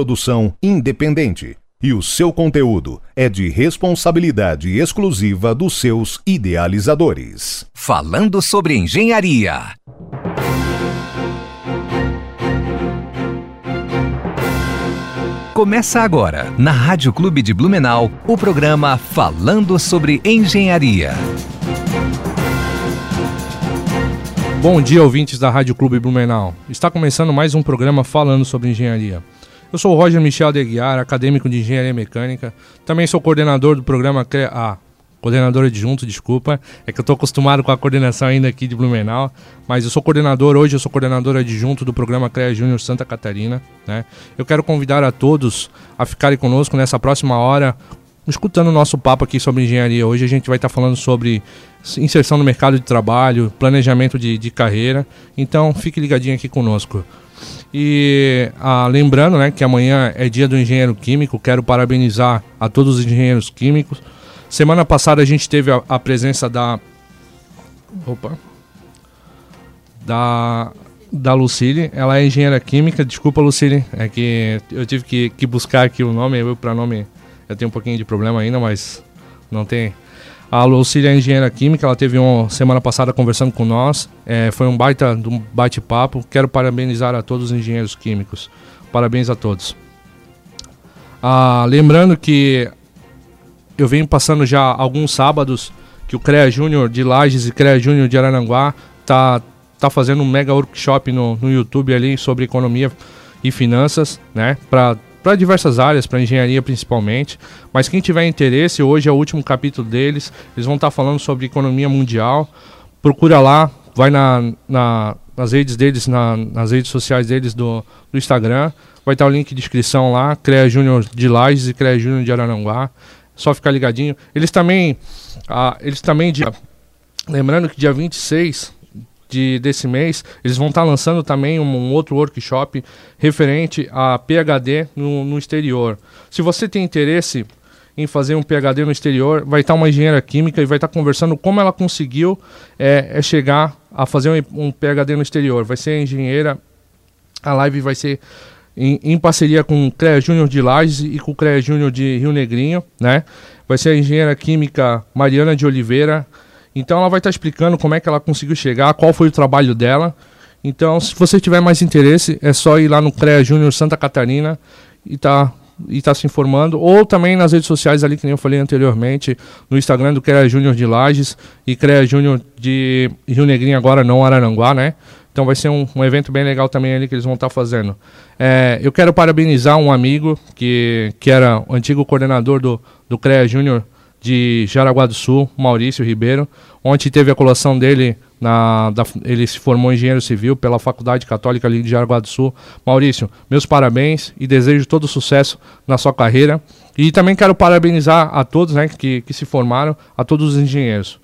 Produção independente e o seu conteúdo é de responsabilidade exclusiva dos seus idealizadores. Falando sobre engenharia. Começa agora, na Rádio Clube de Blumenau, o programa Falando sobre Engenharia. Bom dia, ouvintes da Rádio Clube Blumenau. Está começando mais um programa falando sobre engenharia. Eu sou o Roger Michel de Aguiar, acadêmico de Engenharia Mecânica. Também sou coordenador do programa CREA. Ah, coordenador adjunto, desculpa. É que eu estou acostumado com a coordenação ainda aqui de Blumenau. Mas eu sou coordenador, hoje eu sou coordenador adjunto do programa CREA Júnior Santa Catarina. Né? Eu quero convidar a todos a ficarem conosco nessa próxima hora escutando o nosso papo aqui sobre engenharia. Hoje a gente vai estar falando sobre inserção no mercado de trabalho, planejamento de, de carreira. Então fique ligadinho aqui conosco. E ah, lembrando né, que amanhã é dia do engenheiro químico, quero parabenizar a todos os engenheiros químicos. Semana passada a gente teve a, a presença da. Opa! Da da Lucille. Ela é engenheira química. Desculpa, Lucille. É que eu tive que, que buscar aqui o nome. Eu, para nome, eu tenho um pouquinho de problema ainda, mas não tem. A Lucília é engenheira química, ela teve uma semana passada conversando com nós. É, foi um baita um bate-papo. Quero parabenizar a todos os engenheiros químicos. Parabéns a todos. Ah, lembrando que eu venho passando já alguns sábados que o CREA Júnior de Lages e CREA Júnior de Arananguá tá, tá fazendo um mega workshop no, no YouTube ali sobre economia e finanças, né? Para para diversas áreas, para engenharia principalmente. Mas quem tiver interesse, hoje é o último capítulo deles. Eles vão estar tá falando sobre economia mundial. Procura lá, vai na, na nas redes deles, na, nas redes sociais deles do, do Instagram. Vai estar tá o link de inscrição lá, CREA Júnior de Lages e CREA Júnior de Araranguá. Só ficar ligadinho. Eles também, ah, eles também, dia, lembrando que dia 26 de, desse mês, eles vão estar tá lançando também um, um, outro workshop referente a PhD no, no, exterior. Se você tem interesse em fazer um PhD no exterior, vai estar tá uma engenheira química e vai estar tá conversando como ela conseguiu é, é chegar a fazer um, um, PhD no exterior. Vai ser engenheira, a live vai ser em, em parceria com o CREA Júnior de Lages e com o CREA Júnior de Rio Negrinho, né? Vai ser a engenheira química Mariana de Oliveira, então ela vai estar tá explicando como é que ela conseguiu chegar, qual foi o trabalho dela. Então, se você tiver mais interesse, é só ir lá no CREA Júnior Santa Catarina e tá e tá se informando, ou também nas redes sociais ali, que nem eu falei anteriormente, no Instagram do CREA Júnior de Lages e CREA Júnior de Rio Negrinho agora, não Araranguá, né? Então vai ser um, um evento bem legal também ali que eles vão estar tá fazendo. É, eu quero parabenizar um amigo que, que era antigo coordenador do, do CREA Júnior de Jaraguá do Sul, Maurício Ribeiro. Ontem teve a colação dele, na, da, ele se formou engenheiro civil pela Faculdade Católica ali de Jaraguá do Sul. Maurício, meus parabéns e desejo todo sucesso na sua carreira. E também quero parabenizar a todos né, que, que se formaram, a todos os engenheiros.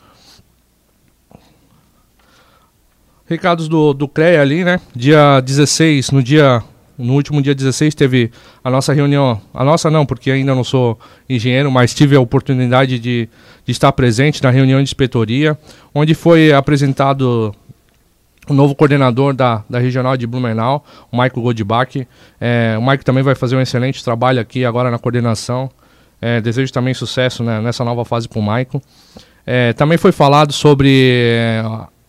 Recados do, do CREA ali, né? Dia 16, no dia no último dia 16 teve a nossa reunião, a nossa não, porque ainda não sou engenheiro, mas tive a oportunidade de, de estar presente na reunião de inspetoria, onde foi apresentado o novo coordenador da, da regional de Blumenau, o Maico Godbach. É, o Maico também vai fazer um excelente trabalho aqui agora na coordenação. É, desejo também sucesso né, nessa nova fase para o Maico. É, também foi falado sobre é,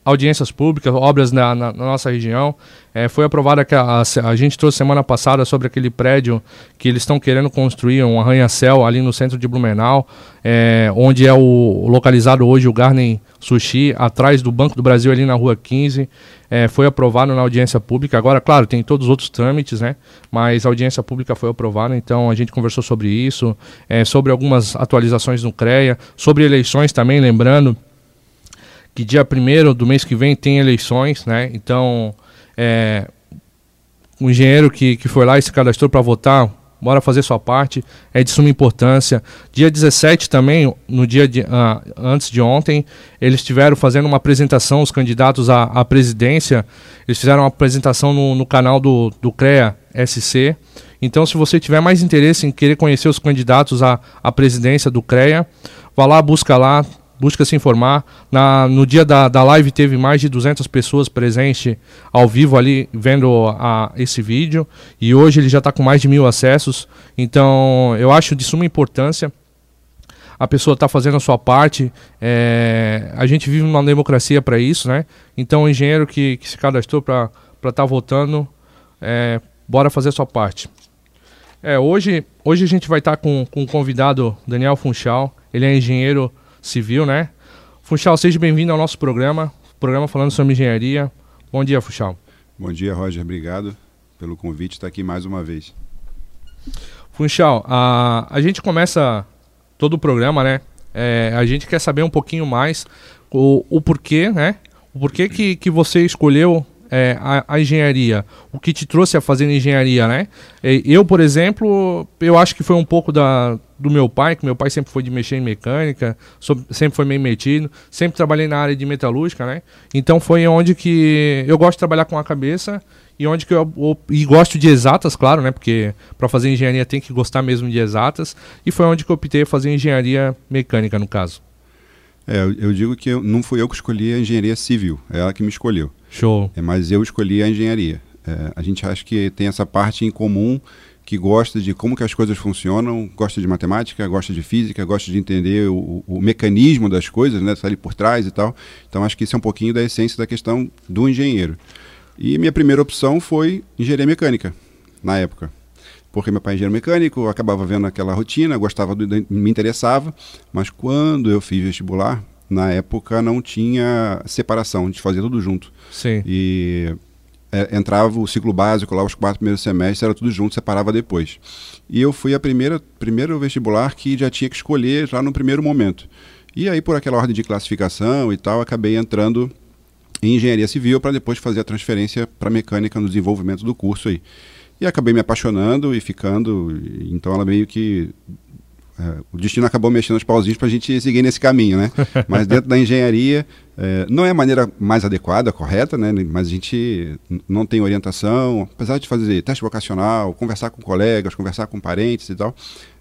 audiências públicas, obras na, na, na nossa região. É, foi aprovada que a, a, a, gente trouxe semana passada sobre aquele prédio que eles estão querendo construir, um arranha-céu ali no centro de Blumenau, é, onde é o localizado hoje o Garden Sushi, atrás do Banco do Brasil ali na rua 15. É, foi aprovado na audiência pública. Agora, claro, tem todos os outros trâmites, né? Mas a audiência pública foi aprovada, então a gente conversou sobre isso, é, sobre algumas atualizações no CREA, sobre eleições também, lembrando que dia 1 do mês que vem tem eleições, né? Então, é, o engenheiro que, que foi lá e se cadastrou para votar, bora fazer sua parte, é de suma importância. Dia 17 também, no dia de, uh, antes de ontem, eles estiveram fazendo uma apresentação, os candidatos à, à presidência, eles fizeram uma apresentação no, no canal do, do CREA SC. Então, se você tiver mais interesse em querer conhecer os candidatos à, à presidência do CREA, vá lá, busca lá, busca se informar. Na, no dia da, da live teve mais de 200 pessoas presentes ao vivo ali vendo a, esse vídeo e hoje ele já está com mais de mil acessos. Então eu acho de suma importância a pessoa está fazendo a sua parte. É, a gente vive uma democracia para isso, né? Então o engenheiro que, que se cadastrou para estar tá votando, é, bora fazer a sua parte. É, hoje, hoje a gente vai estar tá com, com o convidado Daniel Funchal. Ele é engenheiro civil, né? Funchal, seja bem-vindo ao nosso programa, programa falando sobre engenharia. Bom dia, Funchal. Bom dia, Roger. Obrigado pelo convite estar aqui mais uma vez. Funchal, a, a gente começa todo o programa, né? É, a gente quer saber um pouquinho mais o, o porquê, né? O porquê que, que você escolheu é, a, a, engenharia, o que te trouxe a fazer engenharia, né? Eu, por exemplo, eu acho que foi um pouco da, do meu pai, que meu pai sempre foi de mexer em mecânica, sempre foi meio metido, sempre trabalhei na área de metalúrgica, né? Então foi onde que eu gosto de trabalhar com a cabeça e onde que eu, eu e gosto de exatas, claro, né? Porque para fazer engenharia tem que gostar mesmo de exatas, e foi onde que eu optei fazer engenharia mecânica no caso. É, eu, digo que eu, não fui eu que escolhi a engenharia civil, é ela que me escolheu. Show. É, mas eu escolhi a engenharia. É, a gente acha que tem essa parte em comum que gosta de como que as coisas funcionam, gosta de matemática, gosta de física, gosta de entender o, o mecanismo das coisas, né, tá ali por trás e tal. Então acho que isso é um pouquinho da essência da questão do engenheiro. E minha primeira opção foi engenharia mecânica, na época. Porque meu pai é engenheiro mecânico, eu acabava vendo aquela rotina, gostava, do, me interessava, mas quando eu fiz vestibular, na época não tinha separação, a gente fazia tudo junto. Sim. E é, entrava o ciclo básico lá, os quatro primeiros semestres, era tudo junto, separava depois. E eu fui a primeira primeiro vestibular que já tinha que escolher já no primeiro momento. E aí, por aquela ordem de classificação e tal, acabei entrando em engenharia civil para depois fazer a transferência para mecânica no desenvolvimento do curso aí. E acabei me apaixonando e ficando, então ela meio que o destino acabou mexendo os pauzinhos para a gente seguir nesse caminho, né? Mas dentro da engenharia, é, não é a maneira mais adequada, correta, né? Mas a gente não tem orientação, apesar de fazer teste vocacional, conversar com colegas, conversar com parentes e tal,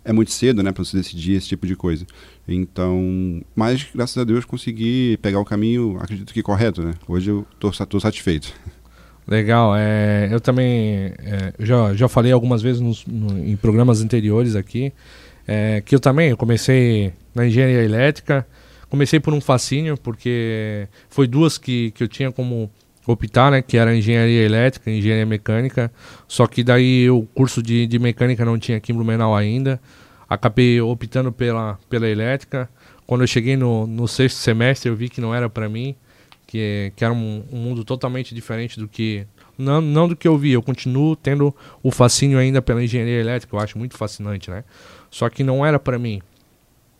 é muito cedo, né, para você decidir esse tipo de coisa. Então, mas graças a Deus consegui pegar o caminho, acredito que correto, né? Hoje eu estou satisfeito. Legal, é, eu também é, já, já falei algumas vezes nos, no, em programas anteriores aqui é, que eu também eu comecei na engenharia elétrica, comecei por um fascínio, porque foi duas que, que eu tinha como optar, né, que era engenharia elétrica e engenharia mecânica, só que daí o curso de, de mecânica não tinha aqui em Blumenau ainda, acabei optando pela, pela elétrica, quando eu cheguei no, no sexto semestre eu vi que não era para mim, que, que era um, um, mundo totalmente diferente do que não, não do que eu vi, eu continuo tendo o fascínio ainda pela engenharia elétrica, eu acho muito fascinante, né? Só que não era para mim.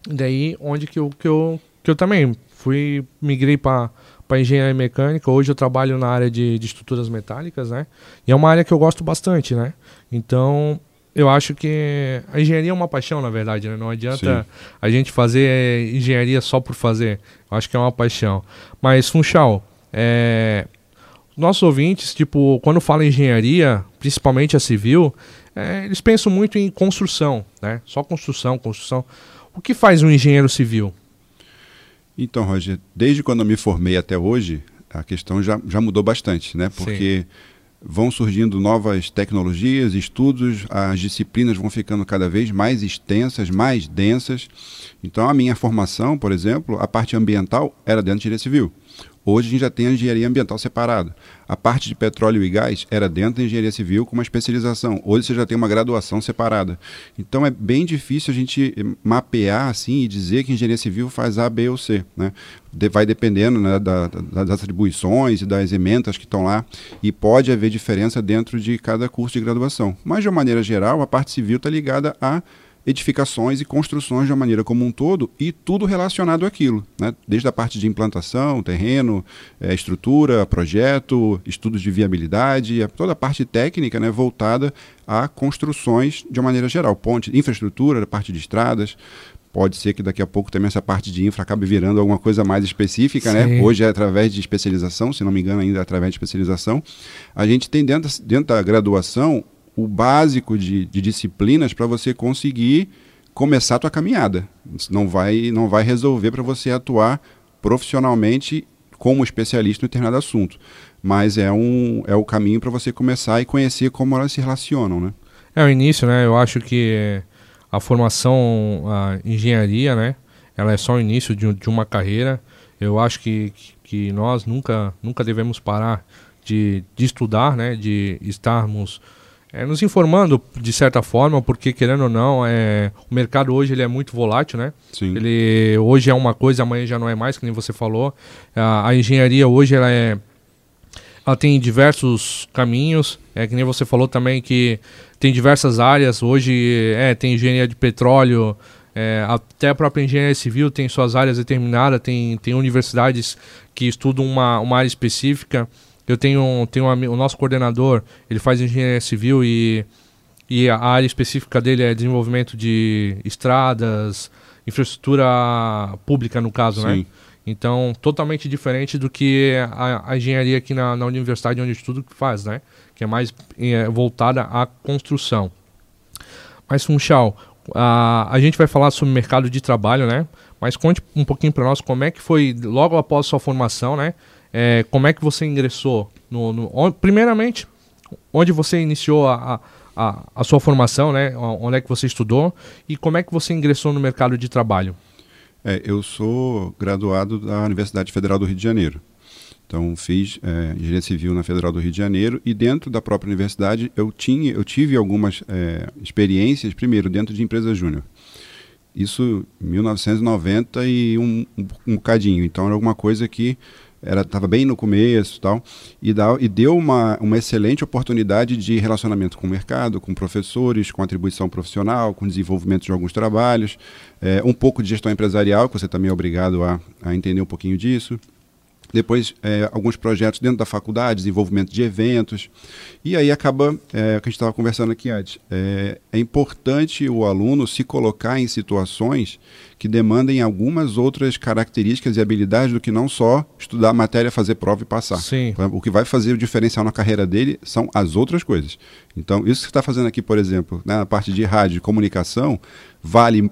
Daí onde que eu, que eu, que eu também fui, migrei para para engenharia mecânica. Hoje eu trabalho na área de, de, estruturas metálicas, né? E é uma área que eu gosto bastante, né? Então, eu acho que a engenharia é uma paixão, na verdade, né? Não adianta Sim. a gente fazer engenharia só por fazer. Eu acho que é uma paixão. Mas, Funchal, é... nossos ouvintes, tipo, quando fala engenharia, principalmente a civil, é, eles pensam muito em construção, né? Só construção, construção. O que faz um engenheiro civil? Então, Roger, desde quando eu me formei até hoje, a questão já, já mudou bastante, né? Porque Sim. vão surgindo novas tecnologias, estudos, as disciplinas vão ficando cada vez mais extensas, mais densas. Então, a minha formação, por exemplo, a parte ambiental era dentro de engenharia civil. Hoje a gente já tem a engenharia ambiental separada. A parte de petróleo e gás era dentro da engenharia civil com uma especialização. Hoje você já tem uma graduação separada. Então é bem difícil a gente mapear assim e dizer que engenharia civil faz A, B ou C. Né? De, vai dependendo né, da, da, das atribuições e das ementas que estão lá. E pode haver diferença dentro de cada curso de graduação. Mas de uma maneira geral, a parte civil está ligada a edificações e construções de uma maneira como um todo e tudo relacionado àquilo, né? desde a parte de implantação, terreno, é, estrutura, projeto, estudos de viabilidade, toda a parte técnica né, voltada a construções de uma maneira geral, ponte, infraestrutura, parte de estradas, pode ser que daqui a pouco também essa parte de infra acabe virando alguma coisa mais específica, né? Sim. né? Hoje é através de especialização, se não me engano ainda é através de especialização. A gente tem dentro, dentro da graduação o básico de, de disciplinas para você conseguir começar a tua caminhada. Não vai, não vai resolver para você atuar profissionalmente como especialista em determinado assunto. Mas é, um, é o caminho para você começar e conhecer como elas se relacionam, né? É o início, né? Eu acho que a formação, a engenharia, né? Ela é só o início de, de uma carreira. Eu acho que, que nós nunca, nunca devemos parar de, de estudar, né? De estarmos é, nos informando de certa forma, porque querendo ou não, é, o mercado hoje ele é muito volátil, né? Sim. Ele hoje é uma coisa, amanhã já não é mais, que nem você falou. A, a engenharia hoje ela é ela tem diversos caminhos, é que nem você falou também que tem diversas áreas. Hoje é, tem engenharia de petróleo, é, até a própria engenharia civil tem suas áreas determinadas, tem, tem universidades que estudam uma, uma área específica. Eu tenho, tenho um, o nosso coordenador, ele faz engenharia civil e, e a área específica dele é desenvolvimento de estradas, infraestrutura pública no caso, né? Sim. né? Então, totalmente diferente do que a, a engenharia aqui na, na, universidade onde eu estudo faz, né? Que é mais é, voltada à construção. Mas, Funchal, a, a gente vai falar sobre mercado de trabalho, né? Mas conte um pouquinho para nós como é que foi logo após sua formação, né? É, como é que você ingressou no, no primeiramente onde você iniciou a, a, a, sua formação, né? Onde é que você estudou e como é que você ingressou no mercado de trabalho? É, eu sou graduado da Universidade Federal do Rio de Janeiro. Então fiz é, engenharia civil na Federal do Rio de Janeiro e dentro da própria universidade eu tinha, eu tive algumas é, experiências primeiro dentro de empresa júnior. Isso em 1990 e um, um, um bocadinho. Então era alguma coisa que era estava bem no começo tal e, dá, e deu uma, uma excelente oportunidade de relacionamento com o mercado, com professores, com atribuição profissional, com desenvolvimento de alguns trabalhos, é, um pouco de gestão empresarial, que você também é obrigado a, a entender um pouquinho disso depois é, alguns projetos dentro da faculdade, desenvolvimento de eventos, e aí acaba, é, o que a gente estava conversando aqui antes, é, é, importante o aluno se colocar em situações que demandem algumas outras características e habilidades do que não só estudar a matéria, fazer prova e passar. Sim. O que vai fazer o diferencial na carreira dele são as outras coisas. Então, isso que você está fazendo aqui, por exemplo, né, na parte de rádio e comunicação, vale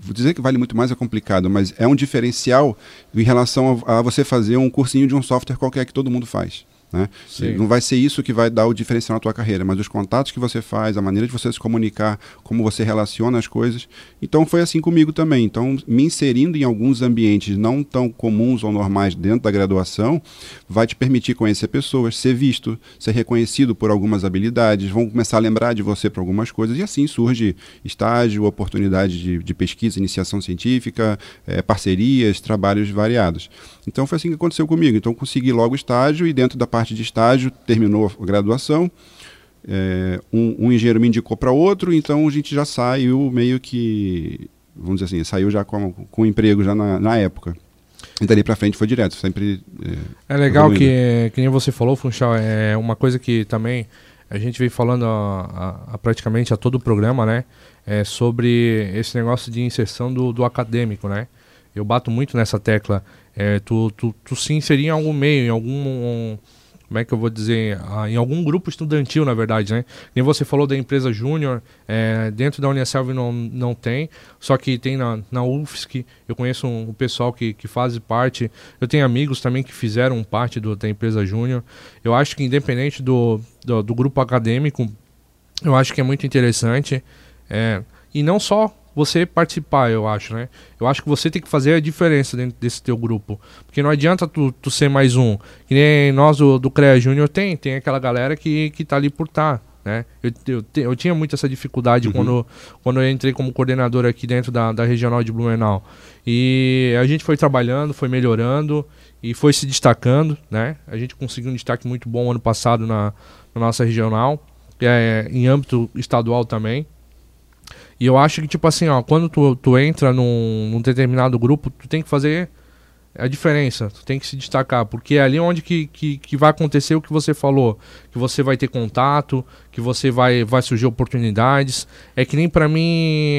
vou dizer que vale muito mais é complicado, mas é um diferencial em relação a, a, você fazer um cursinho de um software qualquer que todo mundo faz. Né? Não vai ser isso que vai dar o diferencial na tua carreira, mas os contatos que você faz, a maneira de você se comunicar, como você relaciona as coisas. Então foi assim comigo também. Então, me inserindo em alguns ambientes não tão comuns ou normais dentro da graduação, vai te permitir conhecer pessoas, ser visto, ser reconhecido por algumas habilidades, vão começar a lembrar de você para algumas coisas, e assim surge estágio, oportunidade de, de pesquisa, iniciação científica, é, parcerias, trabalhos variados. Então foi assim que aconteceu comigo. Então consegui logo estágio e dentro da parte de estágio terminou a graduação. É, um, um, engenheiro me indicou para outro, então a gente já saiu meio que, vamos dizer assim, saiu já com, com emprego já na, na época. E dali para frente foi direto, sempre. É, é legal que, que nem você falou, Funchal, é uma coisa que também a gente vem falando a, a, a praticamente a todo o programa, né? É sobre esse negócio de inserção do, do acadêmico, né? Eu bato muito nessa tecla é, tu, tu, tu se inserir em algum meio, em algum. Um, como é que eu vou dizer? Ah, em algum grupo estudantil, na verdade, né? Nem você falou da empresa Júnior, é, dentro da Unicelv não, não tem, só que tem na, na UFSC, eu conheço um, um pessoal que, que faz parte, eu tenho amigos também que fizeram parte do, da empresa Júnior. Eu acho que independente do, do, do, grupo acadêmico, eu acho que é muito interessante. É, e não só você participar, eu acho, né? Eu acho que você tem que fazer a diferença dentro desse teu grupo. Porque não adianta tu, tu ser mais um. Que nem nós do, do CREA Júnior tem, tem aquela galera que, que tá ali por. Tá, né? Eu, eu, eu, tinha muito essa dificuldade uhum. quando, quando eu entrei como coordenador aqui dentro da, da regional de Blumenau. E a gente foi trabalhando, foi melhorando e foi se destacando, né? A gente conseguiu um destaque muito bom ano passado na, na nossa regional, é, em âmbito estadual também. E eu acho que, tipo assim, ó, quando tu, tu entra num, num determinado grupo, tu tem que fazer a diferença, tu tem que se destacar, porque é ali onde que, que, que, vai acontecer o que você falou, que você vai ter contato, que você vai, vai surgir oportunidades. É que nem para mim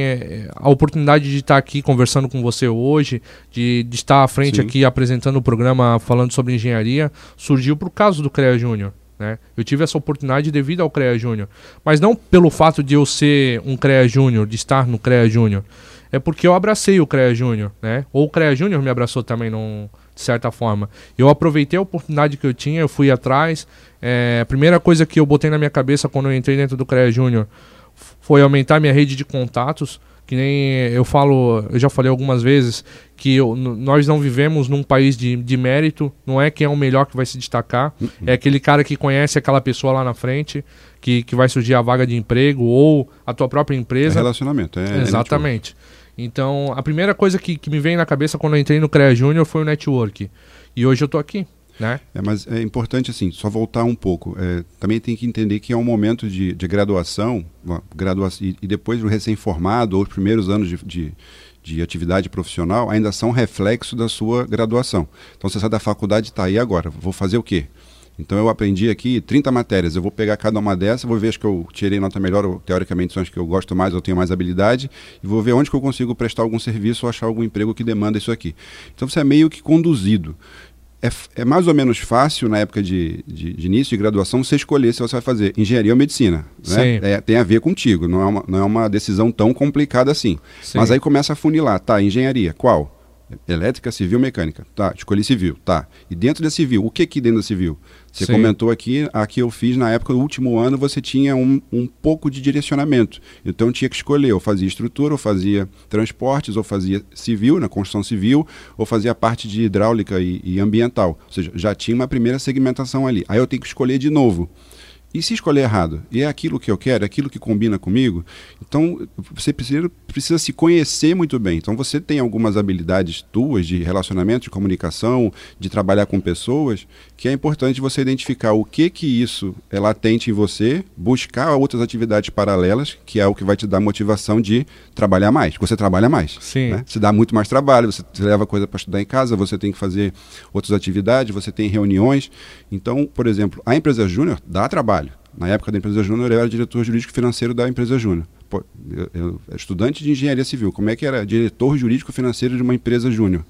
a oportunidade de estar aqui conversando com você hoje, de, de estar à frente Sim. aqui apresentando o programa falando sobre engenharia, surgiu por causa do CREA Júnior. Né? Eu tive essa oportunidade devido ao CREA Júnior. Mas não pelo fato de eu ser um CREA Júnior, de estar no CREA Júnior. É porque eu abracei o CREA Júnior, né? Ou o CREA Júnior me abraçou também, num, de certa forma. Eu aproveitei a oportunidade que eu tinha, eu fui atrás. É, a primeira coisa que eu botei na minha cabeça quando eu entrei dentro do CREA Júnior foi aumentar minha rede de contatos que nem eu falo, eu já falei algumas vezes que eu, nós não vivemos num país de, de mérito, não é quem é o melhor que vai se destacar, uhum. é aquele cara que conhece aquela pessoa lá na frente, que, que vai surgir a vaga de emprego ou a tua própria empresa. É relacionamento, é. Exatamente. É então, a primeira coisa que, que me vem na cabeça quando eu entrei no CREA Júnior foi o network. E hoje eu tô aqui. Né? É, mas é importante assim, só voltar um pouco. É, também tem que entender que é um momento de, de graduação, e, e depois o recém-formado ou os primeiros anos de, de, de, atividade profissional ainda são reflexo da sua graduação. Então você sai da faculdade e está aí agora, vou fazer o quê? Então eu aprendi aqui 30 matérias, eu vou pegar cada uma dessas, vou ver as que eu tirei nota melhor, ou, teoricamente são as que eu gosto mais, eu tenho mais habilidade, e vou ver onde que eu consigo prestar algum serviço ou achar algum emprego que demanda isso aqui. Então você é meio que conduzido é, é, mais ou menos fácil, na época de, de, de, início de graduação, você escolher se você vai fazer engenharia ou medicina. Né? É, tem a ver contigo, não é, uma, não é uma decisão tão complicada assim. Sim. Mas aí começa a funilar, tá, engenharia, qual? Elétrica, civil, mecânica. Tá, escolhi civil, tá. E dentro da civil, o que que dentro da civil? Você Sim. comentou aqui, aqui eu fiz na época do último ano, você tinha um, um pouco de direcionamento. Então tinha que escolher, ou fazia estrutura, ou fazia transportes, ou fazia civil, na construção civil, ou fazia parte de hidráulica e, e ambiental. Ou seja, já tinha uma primeira segmentação ali. Aí eu tenho que escolher de novo. E se escolher errado? E é aquilo que eu quero, é aquilo que combina comigo? Então, você precisa, precisa se conhecer muito bem. Então, você tem algumas habilidades tuas de relacionamento, de comunicação, de trabalhar com pessoas, que é importante você identificar o que que isso é latente em você, buscar outras atividades paralelas, que é o que vai te dar motivação de trabalhar mais. Você trabalha mais. Sim. Né? Se dá muito mais trabalho, você leva coisa para estudar em casa, você tem que fazer outras atividades, você tem reuniões. Então, por exemplo, a empresa júnior dá trabalho na época da empresa Júnior, eu era diretor jurídico financeiro da empresa Júnior. Eu, eu, estudante de engenharia civil, como é que era diretor jurídico financeiro de uma empresa Júnior?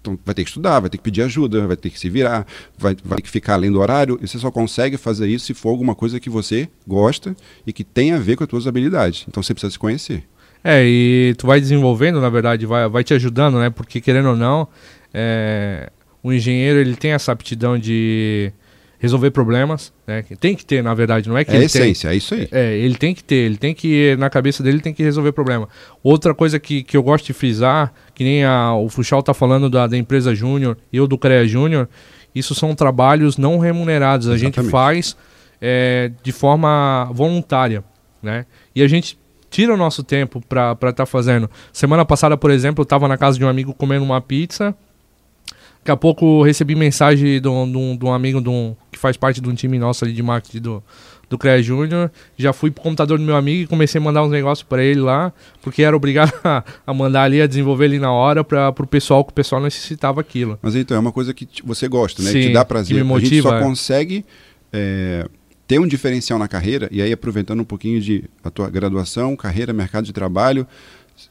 Então vai ter que estudar, vai ter que pedir ajuda, vai ter que se virar, vai, vai ter que ficar além do horário. E você só consegue fazer isso se for alguma coisa que você gosta e que tem a ver com as suas habilidades. Então você precisa se conhecer. É, e tu vai desenvolvendo, na verdade, vai, vai te ajudando, né? Porque querendo ou não, é, o engenheiro ele tem essa aptidão de resolver problemas, né? Tem que ter, na verdade, não é que é ele essência, tem, é isso aí. É, ele tem que ter, ele tem que na cabeça dele tem que resolver problema. Outra coisa que, que eu gosto de frisar, que nem a, o Fuxal tá falando da, da empresa Júnior e eu do CREA Júnior, isso são trabalhos não remunerados. Exatamente. A gente faz é, de forma voluntária, né? E a gente tira o nosso tempo para estar tá fazendo. Semana passada, por exemplo, eu estava na casa de um amigo comendo uma pizza Daqui a pouco recebi mensagem de um, de um amigo de um, que faz parte de um time nosso ali de marketing do, do CREA Júnior. Já fui pro computador do meu amigo e comecei a mandar uns negócios para ele lá, porque era obrigado a, a, mandar ali, a desenvolver ali na hora para o pessoal, que o pessoal necessitava aquilo. Mas então, é uma coisa que você gosta, né? Sim, que te dá prazer. Que me motiva, a gente só é. consegue é, ter um diferencial na carreira, e aí aproveitando um pouquinho de a tua graduação, carreira, mercado de trabalho,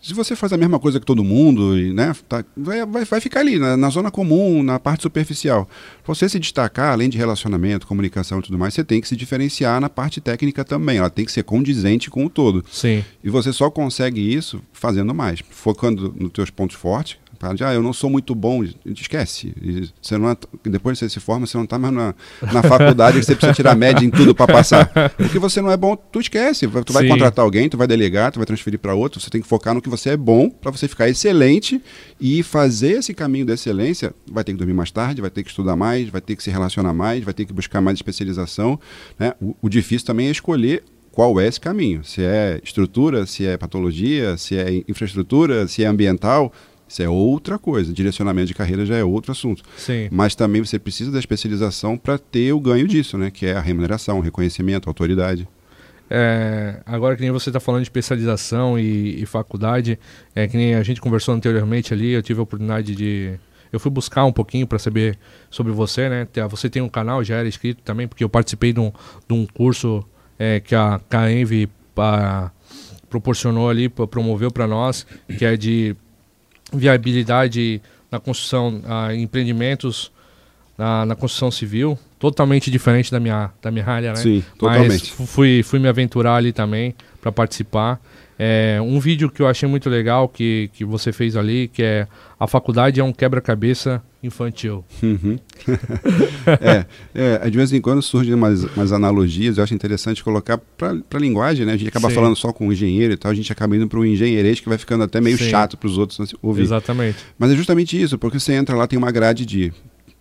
se você faz a mesma coisa que todo mundo, e, né, tá, vai, vai, vai, ficar ali, na, na, zona comum, na parte superficial. você se destacar, além de relacionamento, comunicação e tudo mais, você tem que se diferenciar na parte técnica também. Ela tem que ser condizente com o todo. Sim. E você só consegue isso fazendo mais, focando nos teus pontos fortes, ah, eu não sou muito bom, esquece. Você não é, depois que você se forma, você não está mais na, na faculdade que você precisa tirar média em tudo para passar. Porque você não é bom, tu esquece. Tu vai Sim. contratar alguém, tu vai delegar, tu vai transferir para outro. Você tem que focar no que você é bom para você ficar excelente e fazer esse caminho da excelência. Vai ter que dormir mais tarde, vai ter que estudar mais, vai ter que se relacionar mais, vai ter que buscar mais especialização. Né? O, o difícil também é escolher qual é esse caminho. Se é estrutura, se é patologia, se é infraestrutura, se é ambiental. Isso é outra coisa. Direcionamento de carreira já é outro assunto. Sim. Mas também você precisa da especialização para ter o ganho disso, né? Que é a remuneração, reconhecimento, autoridade. É, agora que nem você está falando de especialização e, e, faculdade, é que nem a gente conversou anteriormente ali, eu tive a oportunidade de eu fui buscar um pouquinho para saber sobre você, né? Você tem um canal, já era inscrito também, porque eu participei de um, de um curso é, que a, que a Envy a, proporcionou ali, promoveu para nós, que é de viabilidade na construção, a empreendimentos na, na construção civil, totalmente diferente da minha, da minha área, né? Sim, totalmente. Mas fui, fui me aventurar ali também para participar. É, um vídeo que eu achei muito legal que, que você fez ali, que é a faculdade é um quebra-cabeça infantil. Uhum. é, é, de vez em quando surgem umas, umas analogias, eu acho interessante colocar para a linguagem, né? A gente acaba Sim. falando só com o engenheiro e tal, a gente acaba indo para o engenheirês que vai ficando até meio Sim. chato para os outros ouvir. Exatamente. Mas é justamente isso, porque você entra lá, tem uma grade de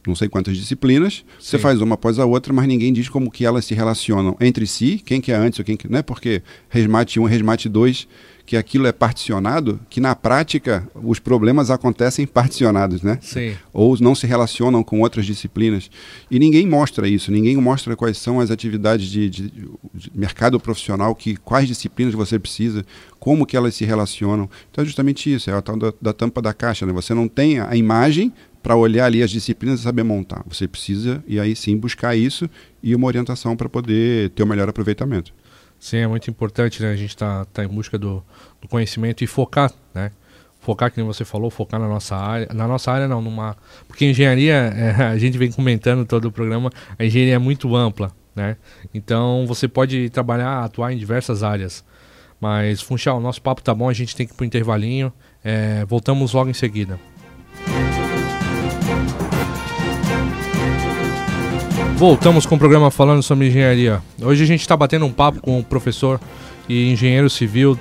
não sei quantas disciplinas, Sim. você faz uma após a outra, mas ninguém diz como que elas se relacionam entre si, quem que é antes ou quem que... Não é porque Resmate 1 e Resmate 2 que aquilo é particionado, que na prática os problemas acontecem particionados, né? Sim. Ou não se relacionam com outras disciplinas. E ninguém mostra isso, ninguém mostra quais são as atividades de, de, de mercado profissional, que, quais disciplinas você precisa, como que elas se relacionam. Então é justamente isso, é a tal da, da tampa da caixa, né? Você não tem a imagem para olhar ali as disciplinas e saber montar. Você precisa, e aí sim, buscar isso e uma orientação para poder ter o melhor aproveitamento. Sim, é muito importante, né? A gente está tá em busca do, do, conhecimento e focar, né? Focar, nem você falou, focar na nossa área. Na nossa área não, numa. Porque engenharia, é, a gente vem comentando todo o programa, a engenharia é muito ampla, né? Então você pode trabalhar, atuar em diversas áreas. Mas, Funchal, nosso papo tá bom, a gente tem que ir pro intervalinho. É, voltamos logo em seguida. Voltamos com o programa falando sobre engenharia. Hoje a gente está batendo um papo com o professor e engenheiro civil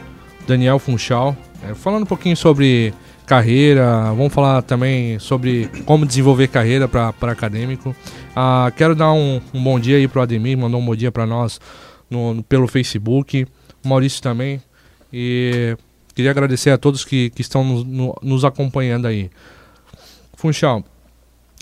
Daniel Funchal, é, falando um pouquinho sobre carreira, vamos falar também sobre como desenvolver carreira para acadêmico. Ah, quero dar um, um, bom dia aí para o Ademir, mandou um bom dia para nós no, no, pelo Facebook, o Maurício também. E queria agradecer a todos que, que estão nos, no, nos acompanhando aí. Funchal,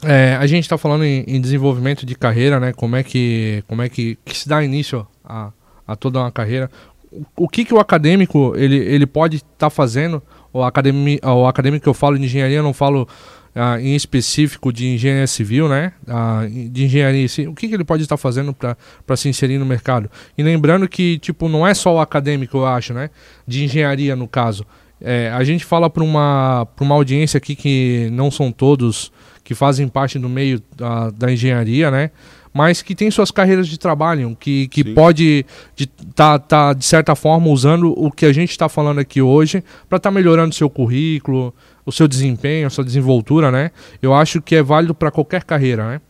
é, a gente está falando em, em, desenvolvimento de carreira, né? Como é que, como é que, que se dá início a, a toda uma carreira. O, o que, que o acadêmico ele, ele pode estar tá fazendo? O, academi, o acadêmico que eu falo de engenharia, eu não falo ah, em específico de engenharia civil, né? Ah, de engenharia. O que, que ele pode estar tá fazendo para se inserir no mercado? E lembrando que, tipo, não é só o acadêmico, eu acho, né? De engenharia, no caso. É, a gente fala para uma, uma audiência aqui que não são todos que fazem parte do meio da, da engenharia, né? Mas que tem suas carreiras de trabalho, que, que pode estar, tá, tá, de certa forma, usando o que a gente está falando aqui hoje para estar tá melhorando seu currículo, o seu desempenho, a sua desenvoltura, né? Eu acho que é válido para qualquer carreira, né?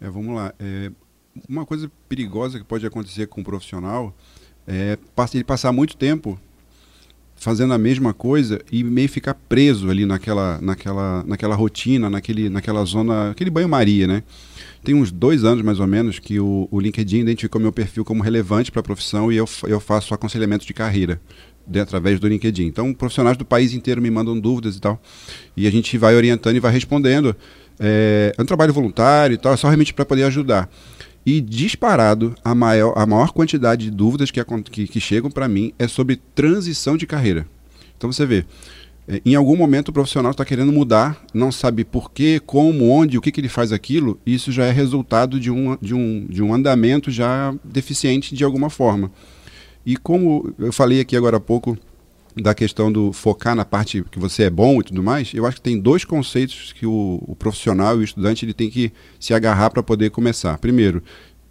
É, vamos lá. É, uma coisa perigosa que pode acontecer com um profissional é ele passar muito tempo fazendo a mesma coisa e meio ficar preso ali naquela, naquela, naquela rotina, naquele, naquela zona, aquele banho-maria, né? Tem uns dois anos mais ou menos que o, o LinkedIn identificou meu perfil como relevante para a profissão e eu, eu faço aconselhamento de carreira de, através do LinkedIn. Então, profissionais do país inteiro me mandam dúvidas e tal. E a gente vai orientando e vai respondendo. É, é um trabalho voluntário e tal, é só realmente para poder ajudar. E disparado, a maior, a maior quantidade de dúvidas que, que, que chegam para mim é sobre transição de carreira. Então você vê, é, em algum momento o profissional está querendo mudar, não sabe por quê, como, onde, o que, que ele faz aquilo, isso já é resultado de um, de, um, de um andamento já deficiente de alguma forma. E como eu falei aqui agora há pouco da questão do focar na parte que você é bom e tudo mais, eu acho que tem dois conceitos que o, o profissional e o estudante ele tem que se agarrar para poder começar. Primeiro,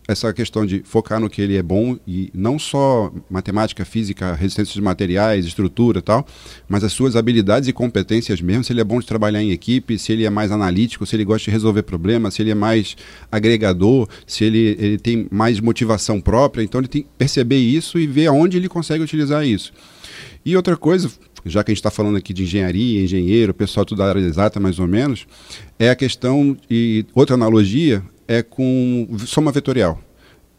essa questão de focar no que ele é bom e não só matemática, física, resistência de materiais, estrutura tal, mas as suas habilidades e competências mesmo, se ele é bom de trabalhar em equipe, se ele é mais analítico, se ele gosta de resolver problemas, se ele é mais agregador, se ele, ele tem mais motivação própria, então ele tem que perceber isso e ver aonde ele consegue utilizar isso. E outra coisa, já que a gente está falando aqui de engenharia, engenheiro, pessoal tudo da área exata mais ou menos, é a questão, e outra analogia, é com soma vetorial.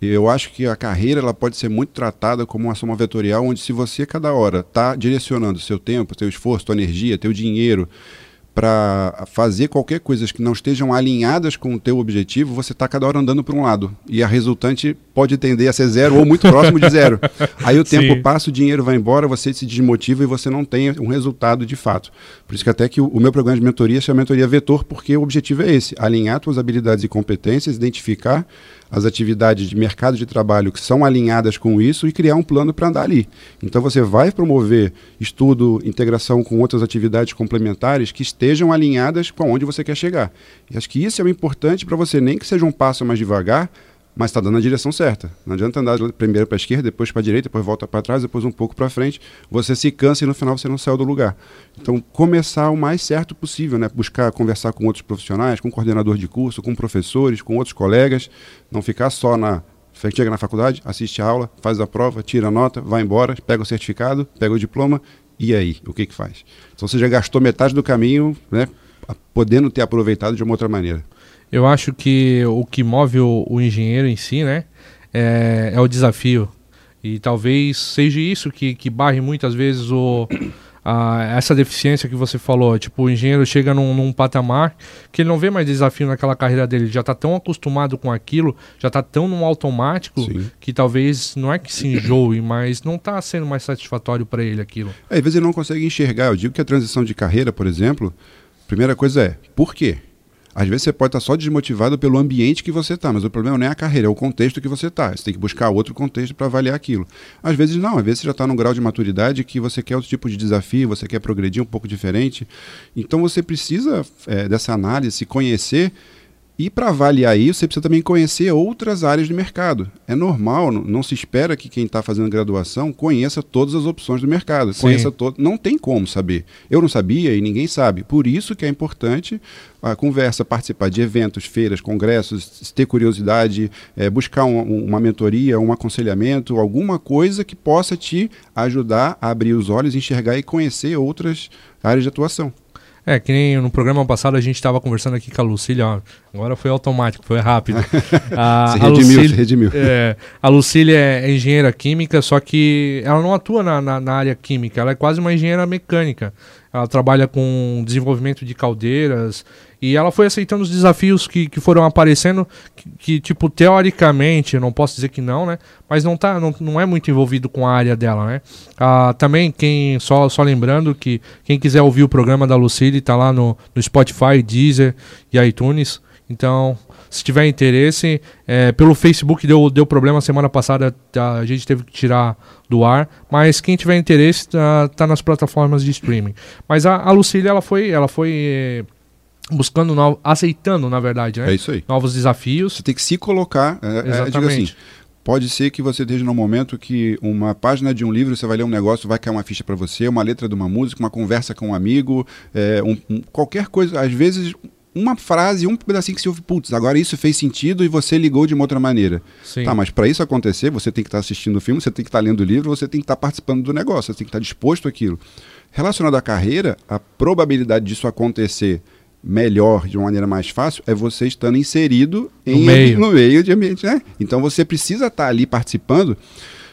Eu acho que a carreira ela pode ser muito tratada como uma soma vetorial, onde se você cada hora está direcionando seu tempo, seu esforço, sua energia, teu dinheiro para fazer qualquer coisa que não estejam alinhadas com o teu objetivo, você está cada hora andando para um lado. E a resultante pode tender a ser zero ou muito próximo de zero. Aí o tempo Sim. passa, o dinheiro vai embora, você se desmotiva e você não tem um resultado de fato. Por isso que até que o, o meu programa de mentoria chama mentoria vetor, porque o objetivo é esse, alinhar suas habilidades e competências, identificar as atividades de mercado de trabalho que são alinhadas com isso e criar um plano para andar ali. Então você vai promover estudo, integração com outras atividades complementares que estejam alinhadas com onde você quer chegar. E acho que isso é o importante para você, nem que seja um passo mais devagar, mas está dando a direção certa. Não adianta andar primeiro para a esquerda, depois para a direita, depois volta para trás, depois um pouco para frente. Você se cansa e no final você não saiu do lugar. Então, começar o mais certo possível, né? buscar conversar com outros profissionais, com coordenador de curso, com professores, com outros colegas, não ficar só na. Chega na faculdade, assiste a aula, faz a prova, tira a nota, vai embora, pega o certificado, pega o diploma, e aí? O que, que faz? Então você já gastou metade do caminho, né? podendo ter aproveitado de uma outra maneira. Eu acho que o que move o, o engenheiro em si, né, é, é, o desafio. E talvez seja isso que, que barre muitas vezes o, a, essa deficiência que você falou. Tipo, o engenheiro chega num, num, patamar que ele não vê mais desafio naquela carreira dele. Ele já está tão acostumado com aquilo, já está tão no automático Sim. que talvez não é que se enjoe, mas não está sendo mais satisfatório para ele aquilo. É, às vezes ele não consegue enxergar. Eu digo que a transição de carreira, por exemplo, primeira coisa é por quê? Às vezes você pode estar só desmotivado pelo ambiente que você está, mas o problema não é a carreira, é o contexto que você está. Você tem que buscar outro contexto para avaliar aquilo. Às vezes não, às vezes você já está num grau de maturidade que você quer outro tipo de desafio, você quer progredir um pouco diferente. Então você precisa é, dessa análise, se conhecer e para avaliar isso, você precisa também conhecer outras áreas de mercado. É normal, não, se espera que quem está fazendo graduação conheça todas as opções do mercado. Sim. Conheça todo, não tem como saber. Eu não sabia e ninguém sabe. Por isso que é importante a conversa, participar de eventos, feiras, congressos, ter curiosidade, é, buscar um, uma mentoria, um aconselhamento, alguma coisa que possa te ajudar a abrir os olhos, enxergar e conhecer outras áreas de atuação. É, que nem no programa passado a gente estava conversando aqui com a Lucília, ó, agora foi automático, foi rápido. A, se redimiu, a Lucília, se redimiu. É, a Lucília é engenheira química, só que ela não atua na, na, na área química, ela é quase uma engenheira mecânica. Ela trabalha com desenvolvimento de caldeiras, e ela foi aceitando os desafios que, que foram aparecendo, que, que, tipo, teoricamente, não posso dizer que não, né? Mas não, tá, não, não é muito envolvido com a área dela, né? Ah, também, quem só, só lembrando que quem quiser ouvir o programa da Lucille, tá lá no, no Spotify, Deezer e iTunes. Então, se tiver interesse, é, pelo Facebook deu, deu problema semana passada, tá, a gente teve que tirar do ar, mas quem tiver interesse tá, tá nas plataformas de streaming. Mas a, a Lucília, ela foi, ela foi é, buscando aceitando, na verdade, né? É isso aí. Novos desafios. Você tem que se colocar. É, é Exatamente. É, assim, pode ser que você esteja num momento que uma página de um livro, você vai ler um negócio, vai cair uma ficha para você, uma letra de uma música, uma conversa com um amigo, é, um, um, qualquer coisa. Às vezes, uma frase, um pedacinho que se ouve, putz, agora isso fez sentido e você ligou de uma outra maneira. Sim. Tá, mas para isso acontecer, você tem que estar tá assistindo o filme, você tem que estar tá lendo o livro, você tem que estar tá participando do negócio, você tem que estar tá disposto àquilo. Relacionado à carreira, a probabilidade disso acontecer melhor, de uma maneira mais fácil, é você estando inserido em, no, meio. no meio de ambiente, né? Então você precisa estar ali participando,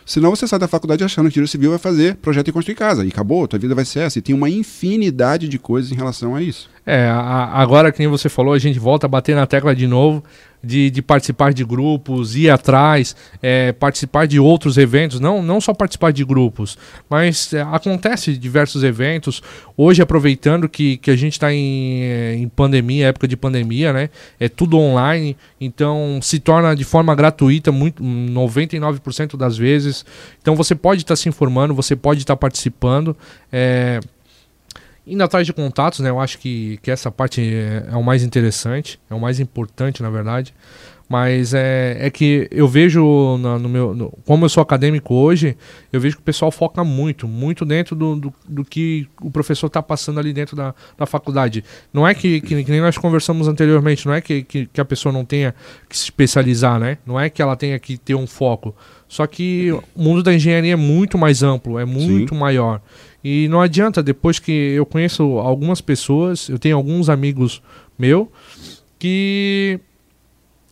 senão você sai da faculdade achando que o civil vai fazer projeto e construir casa, e acabou, tua vida vai ser essa. E tem uma infinidade de coisas em relação a isso. É, a, agora que nem você falou, a gente volta a bater na tecla de novo de, de participar de grupos, ir atrás, é, participar de outros eventos, não, não só participar de grupos, mas é, acontece diversos eventos. Hoje, aproveitando que, que a gente está em, é, em pandemia, época de pandemia, né? É tudo online, então se torna de forma gratuita, muito 99% das vezes. Então você pode estar tá se informando, você pode estar tá participando. É, Indo atrás de contatos, né? Eu acho que, que essa parte é, é o mais interessante, é o mais importante, na verdade. Mas é, é que eu vejo no, no meu. No, como eu sou acadêmico hoje, eu vejo que o pessoal foca muito, muito dentro do, do, do que o professor está passando ali dentro da, da faculdade. Não é que, que, que, nem nós conversamos anteriormente, não é que, que, que, a pessoa não tenha que se especializar, né? Não é que ela tenha que ter um foco. Só que o mundo da engenharia é muito mais amplo, é muito Sim. maior. E não adianta, depois que eu conheço algumas pessoas, eu tenho alguns amigos meus que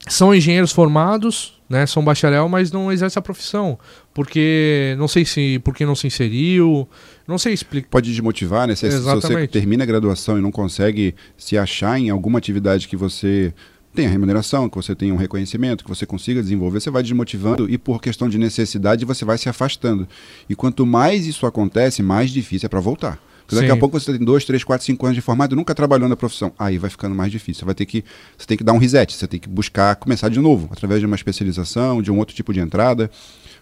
são engenheiros formados, né, são bacharel, mas não exercem a profissão, porque não sei se porque não se inseriu, não sei explicar. Pode desmotivar, né? Se, se você termina a graduação e não consegue se achar em alguma atividade que você tenha remuneração, que você tenha um reconhecimento, que você consiga desenvolver, você vai desmotivando e por questão de necessidade você vai se afastando. E quanto mais isso acontece, mais difícil é para voltar. Porque daqui Sim. a pouco você tem dois, três, quatro, cinco anos de formado e nunca trabalhou na profissão. Aí vai ficando mais difícil. Você vai ter que. Você tem que dar um reset, você tem que buscar começar de novo, através de uma especialização, de um outro tipo de entrada.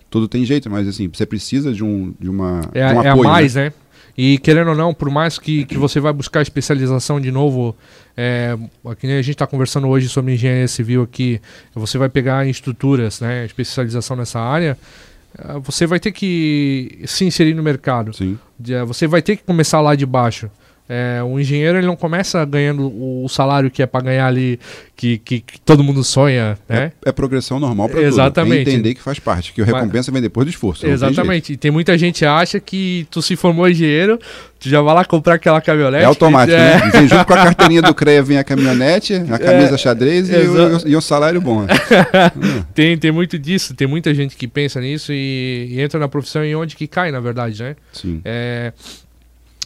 Tudo tem jeito, mas assim, você precisa de um, de uma, é, de um apoio. É a mais, né? né? E querendo ou não, por mais que, que você vai buscar especialização de novo, é, aqui a gente está conversando hoje sobre engenharia civil aqui, você vai pegar em estruturas, né, especialização nessa área, é, você vai ter que se inserir no mercado. Sim. Você vai ter que começar lá de baixo. É, o engenheiro ele não começa ganhando o salário que é para ganhar ali, que, que, que, todo mundo sonha, né? É, é progressão normal para Exatamente. Tudo. É entender que faz parte, que o recompensa vem depois do esforço. Exatamente. Tem e tem muita gente que acha que tu se formou engenheiro, tu já vai lá comprar aquela caminhonete. É automático, que, né? Vem junto com a carteirinha do CREA, vem a caminhonete, a camisa é, xadrez e o, e o, salário bom. tem, tem muito disso, tem muita gente que pensa nisso e, e entra na profissão e onde que cai, na verdade, né? Sim. É,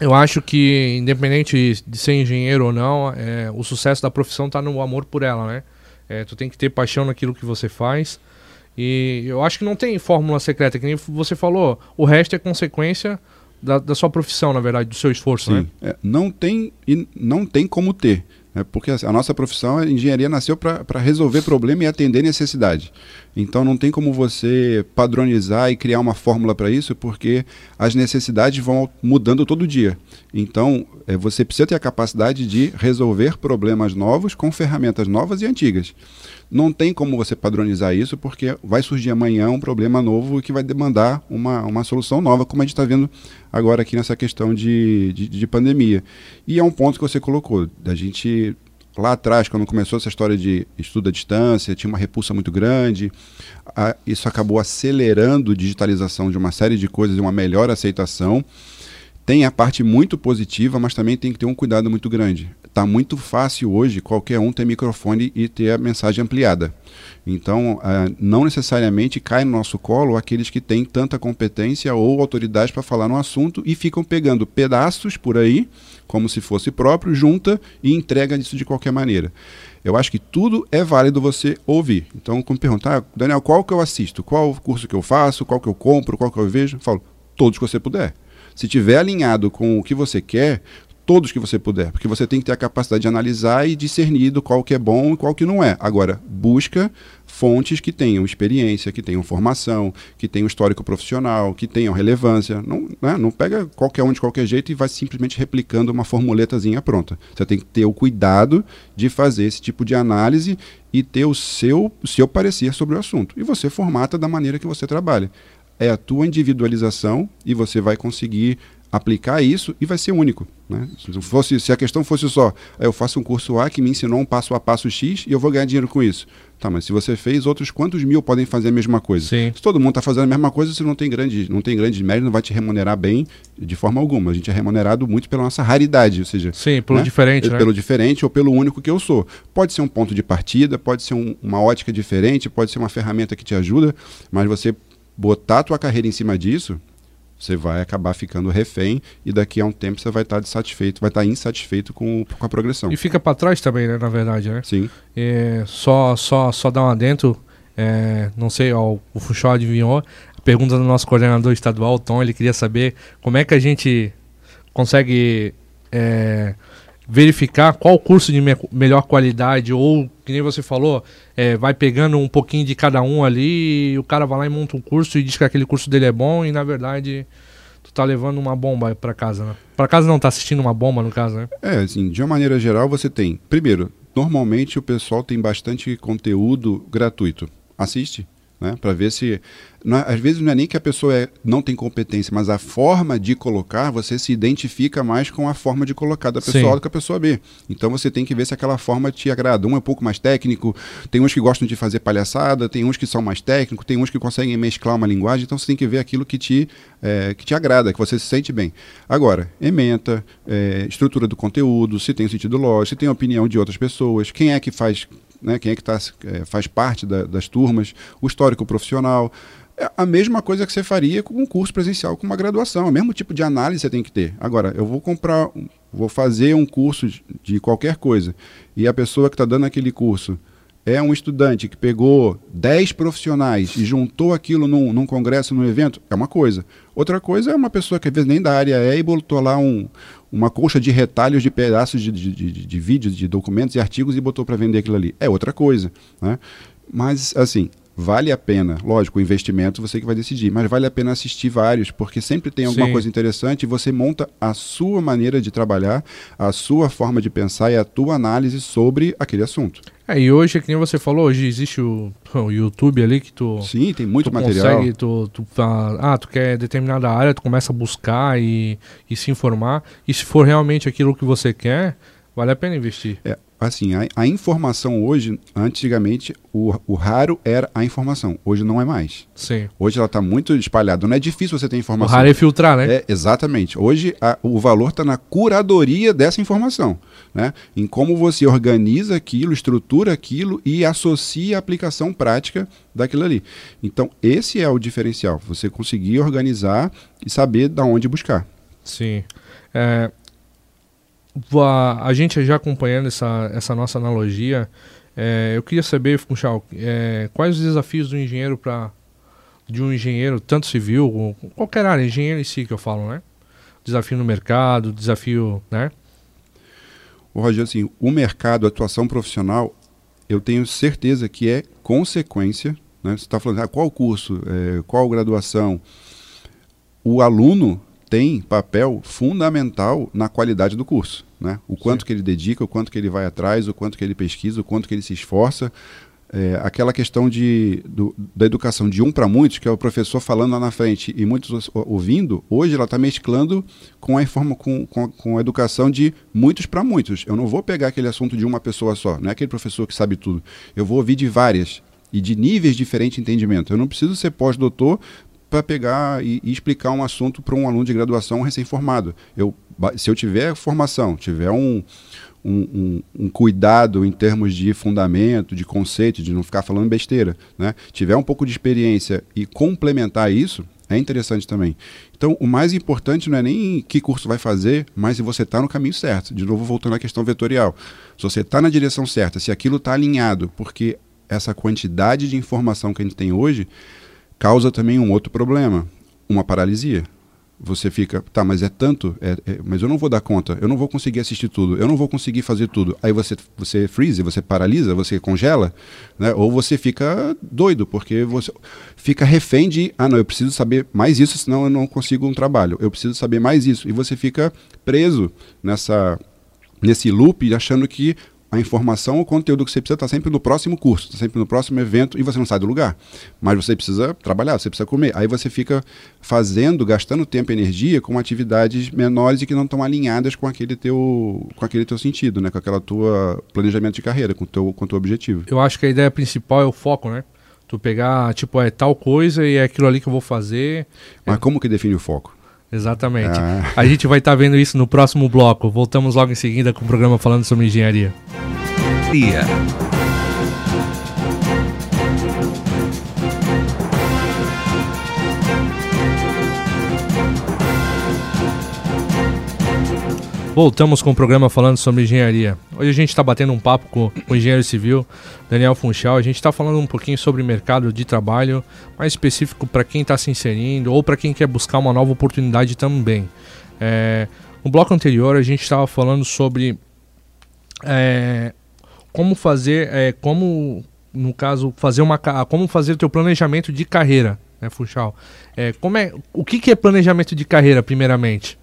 eu acho que, independente de ser engenheiro ou não, é, o sucesso da profissão está no amor por ela, né? É, tu tem que ter paixão naquilo que você faz. E eu acho que não tem fórmula secreta, que nem você falou. O resto é consequência da, da sua profissão, na verdade, do seu esforço, Sim. né? É, não tem e não tem como ter. Né? Porque a nossa profissão, a engenharia nasceu para resolver problema e atender necessidade. Então não tem como você padronizar e criar uma fórmula para isso, porque as necessidades vão mudando todo dia. Então é, você precisa ter a capacidade de resolver problemas novos com ferramentas novas e antigas. Não tem como você padronizar isso, porque vai surgir amanhã um problema novo que vai demandar uma, uma solução nova, como a gente está vendo agora aqui nessa questão de, de, de pandemia. E é um ponto que você colocou, da gente lá atrás, quando começou essa história de estudo à distância, tinha uma repulsa muito grande. Isso acabou acelerando a digitalização de uma série de coisas e uma melhor aceitação. Tem a parte muito positiva, mas também tem que ter um cuidado muito grande. Está muito fácil hoje qualquer um ter microfone e ter a mensagem ampliada. Então, uh, não necessariamente cai no nosso colo aqueles que têm tanta competência ou autoridade para falar no assunto e ficam pegando pedaços por aí como se fosse próprio, junta e entrega isso de qualquer maneira. Eu acho que tudo é válido você ouvir. Então, como perguntar, ah, Daniel, qual que eu assisto? Qual curso que eu faço? Qual que eu compro? Qual que eu vejo? Eu falo, todos que você puder. Se tiver alinhado com o que você quer, todos que você puder, porque você tem que ter a capacidade de analisar e discernir do qual que é bom e qual que não é. Agora, busca fontes que tenham experiência, que tenham formação, que tenham histórico profissional, que tenham relevância. Não, né? não pega qualquer um de qualquer jeito e vai simplesmente replicando uma formuletazinha pronta. Você tem que ter o cuidado de fazer esse tipo de análise e ter o seu, o seu parecer sobre o assunto. E você formata da maneira que você trabalha. É a tua individualização e você vai conseguir aplicar isso e vai ser único. Né? Se, fosse, se a questão fosse só, eu faço um curso A que me ensinou um passo a passo X e eu vou ganhar dinheiro com isso. Tá, mas se você fez, outros quantos mil podem fazer a mesma coisa? Sim. Se todo mundo está fazendo a mesma coisa, você não tem grande, não tem grande mérito, não vai te remunerar bem de forma alguma. A gente é remunerado muito pela nossa raridade, ou seja, Sim, pelo né? diferente, né? pelo diferente ou pelo único que eu sou. Pode ser um ponto de partida, pode ser um, uma ótica diferente, pode ser uma ferramenta que te ajuda, mas você botar a tua carreira em cima disso, você vai acabar ficando refém e daqui a um tempo você vai estar insatisfeito, vai estar insatisfeito com, com a progressão. E fica para trás também, né, na verdade, né? Sim. É, só, só, só dar um adentro, é, não sei, ó, o Fuxó adivinhou, a pergunta do nosso coordenador estadual, Tom, ele queria saber como é que a gente consegue é, verificar qual curso de me melhor qualidade ou, que nem você falou, é, vai pegando um pouquinho de cada um ali e o cara vai lá e monta um curso e diz que aquele curso dele é bom e na verdade tu tá levando uma bomba para casa, né? Para casa não, tá assistindo uma bomba no caso, né? É, assim, de uma maneira geral você tem, primeiro, normalmente o pessoal tem bastante conteúdo gratuito. Assiste, né? Para ver se não, é, às vezes não é nem que a pessoa é, não tem competência, mas a forma de colocar, você se identifica mais com a forma de colocar da pessoa A do que a pessoa B. Então você tem que ver se aquela forma te agrada. Um é um pouco mais técnico, tem uns que gostam de fazer palhaçada, tem uns que são mais técnicos, tem uns que conseguem mesclar uma linguagem, então você tem que ver aquilo que te, é, que te agrada, que você se sente bem. Agora, ementa, é, estrutura do conteúdo, se tem sentido lógico, se tem opinião de outras pessoas, quem é que faz né, quem é que tá, é, faz parte da, das turmas, o histórico profissional. É a mesma coisa que você faria com um curso presencial, com uma graduação. É o mesmo tipo de análise você tem que ter. Agora, eu vou comprar, vou fazer um curso de qualquer coisa e a pessoa que está dando aquele curso é um estudante que pegou 10 profissionais e juntou aquilo num, num, congresso, num evento, é uma coisa. Outra coisa é uma pessoa que às vezes nem da área é e botou lá um, uma colcha de retalhos de pedaços de, de, de, de vídeos, de documentos e artigos e botou para vender aquilo ali. É outra coisa. Né? Mas, assim, vale a pena, lógico, o investimento você que vai decidir, mas vale a pena assistir vários, porque sempre tem alguma Sim. coisa interessante e você monta a sua maneira de trabalhar, a sua forma de pensar e a tua análise sobre aquele assunto. É, e hoje, que nem você falou, hoje existe o, o YouTube ali que tu. Sim, tem muito tu material. Consegue, tu, tu, ah, tu quer determinada área, tu começa a buscar e, e se informar. E se for realmente aquilo que você quer, vale a pena investir. É, assim, a, a, informação hoje, antigamente, o, o, raro era a informação. Hoje não é mais. Sim. Hoje ela está muito espalhada. Não é difícil você ter informação. O raro é filtrar, né? É, exatamente. Hoje a, o valor está na curadoria dessa informação. Né? Em como você organiza aquilo, estrutura aquilo e associa a aplicação prática daquilo ali. Então, esse é o diferencial. Você conseguir organizar e saber da onde buscar. Sim. É, a, a gente já acompanhando essa, essa nossa analogia, é, eu queria saber, Funchal, é, quais os desafios do engenheiro para de um engenheiro, tanto civil, qualquer área, engenheiro em si que eu falo, né? Desafio no mercado, desafio, né? O Roger, assim, o mercado, a atuação profissional, eu tenho certeza que é consequência, né? Você está falando, ah, qual curso, é, qual graduação? O aluno tem papel fundamental na qualidade do curso. Né? O quanto Sim. que ele dedica, o quanto que ele vai atrás, o quanto que ele pesquisa, o quanto que ele se esforça. É, aquela questão de, do, da educação de um para muitos, que é o professor falando lá na frente e muitos ouvindo, hoje ela está mesclando com a, informa, com, com, com a educação de muitos para muitos. Eu não vou pegar aquele assunto de uma pessoa só, não é aquele professor que sabe tudo. Eu vou ouvir de várias e de níveis diferentes de entendimento. Eu não preciso ser pós-doutor para pegar e, e, explicar um assunto para um aluno de graduação recém-formado. Eu, se eu tiver formação, tiver um, um, um, um, cuidado em termos de fundamento, de conceito, de não ficar falando besteira, né? tiver um pouco de experiência e complementar isso, é interessante também. Então, o mais importante não é nem que curso vai fazer, mas se você está no caminho certo. De novo, voltando à questão vetorial. Se você está na direção certa, se aquilo está alinhado, porque essa quantidade de informação que a gente tem hoje causa também um outro problema, uma paralisia. Você fica, tá, mas é tanto, é, é, mas eu não vou dar conta, eu não vou conseguir assistir tudo, eu não vou conseguir fazer tudo. Aí você, você freeze, você paralisa, você congela, né? ou você fica doido, porque você fica refém de, ah, não, eu preciso saber mais isso, senão eu não consigo um trabalho, eu preciso saber mais isso. E você fica preso nessa, nesse loop, achando que a informação, o conteúdo que você precisa está sempre no próximo curso, está sempre no próximo evento e você não sai do lugar. Mas você precisa trabalhar, você precisa comer. Aí você fica fazendo, gastando tempo e energia com atividades menores e que não estão alinhadas com aquele teu, com aquele teu sentido, né? com aquela tua planejamento de carreira, com o teu, com o teu objetivo. Eu acho que a ideia principal é o foco, né? Tu pegar, tipo, é tal coisa e é aquilo ali que eu vou fazer. Mas é... como que define o foco? Exatamente. Ah. A gente vai estar tá vendo isso no próximo bloco. Voltamos logo em seguida com o programa falando sobre engenharia. Yeah. Voltamos com o programa falando sobre engenharia. Hoje a gente está batendo um papo com o engenheiro civil Daniel Funchal. A gente está falando um pouquinho sobre mercado de trabalho, mais específico para quem está se inserindo ou para quem quer buscar uma nova oportunidade também. É, no bloco anterior a gente estava falando sobre é, como fazer, é, como no caso fazer uma, como fazer o teu planejamento de carreira, né, Funchal? É, como é, o que, que é planejamento de carreira, primeiramente?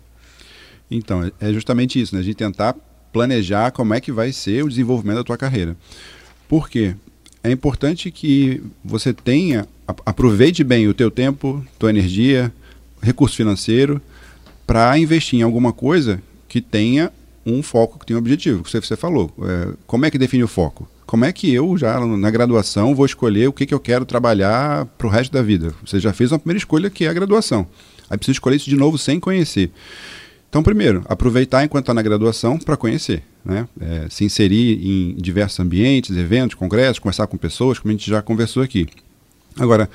Então, é justamente isso, né? A gente tentar planejar como é que vai ser o desenvolvimento da tua carreira. Por quê? É importante que você tenha, aproveite bem o teu tempo, tua energia, recurso financeiro, para investir em alguma coisa que tenha um foco, que tenha um objetivo, que você falou. É, como é que define o foco? Como é que eu, já na graduação, vou escolher o que, que eu quero trabalhar para o resto da vida? Você já fez uma primeira escolha, que é a graduação. Aí precisa escolher isso de novo sem conhecer. Então, primeiro, aproveitar enquanto está na graduação para conhecer, né? É, se inserir em diversos ambientes, eventos, congressos, conversar com pessoas, como a gente já conversou aqui. Agora,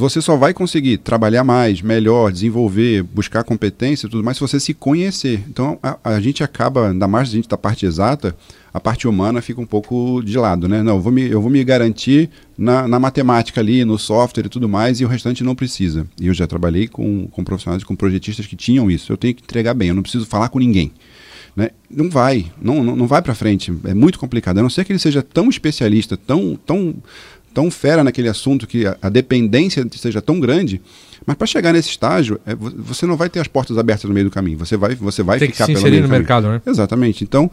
você só vai conseguir trabalhar mais, melhor, desenvolver, buscar competência e tudo mais se você se conhecer. Então, a, a gente acaba, ainda mais a gente da parte exata, a parte humana fica um pouco de lado, né? Não, eu vou me, eu vou me garantir na, na matemática ali, no software e tudo mais, e o restante não precisa. E eu já trabalhei com, com profissionais, com projetistas que tinham isso. Eu tenho que entregar bem, eu não preciso falar com ninguém. Né? Não vai, não, não, não vai para frente. É muito complicado. A não ser que ele seja tão especialista, tão, tão tão fera naquele assunto que a, a dependência seja tão grande, mas para chegar nesse estágio, é, você não vai ter as portas abertas no meio do caminho. Você vai, você vai Tem ficar que se inserir no caminho. mercado, né? Exatamente. Então,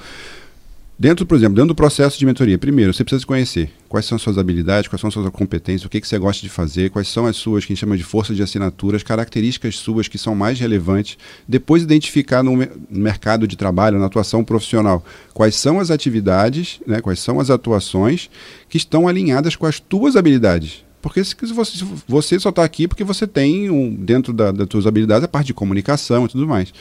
Dentro, por exemplo, dentro do processo de mentoria, primeiro, você precisa se conhecer quais são as suas habilidades, quais são as suas competências, o que, que você gosta de fazer, quais são as suas, que a gente chama de forças de assinatura, as características suas que são mais relevantes. Depois, identificar no mercado de trabalho, na atuação profissional, quais são as atividades, né, quais são as atuações que estão alinhadas com as tuas habilidades. Porque se você, você só está aqui porque você tem, um, dentro da, das suas habilidades, a parte de comunicação e tudo mais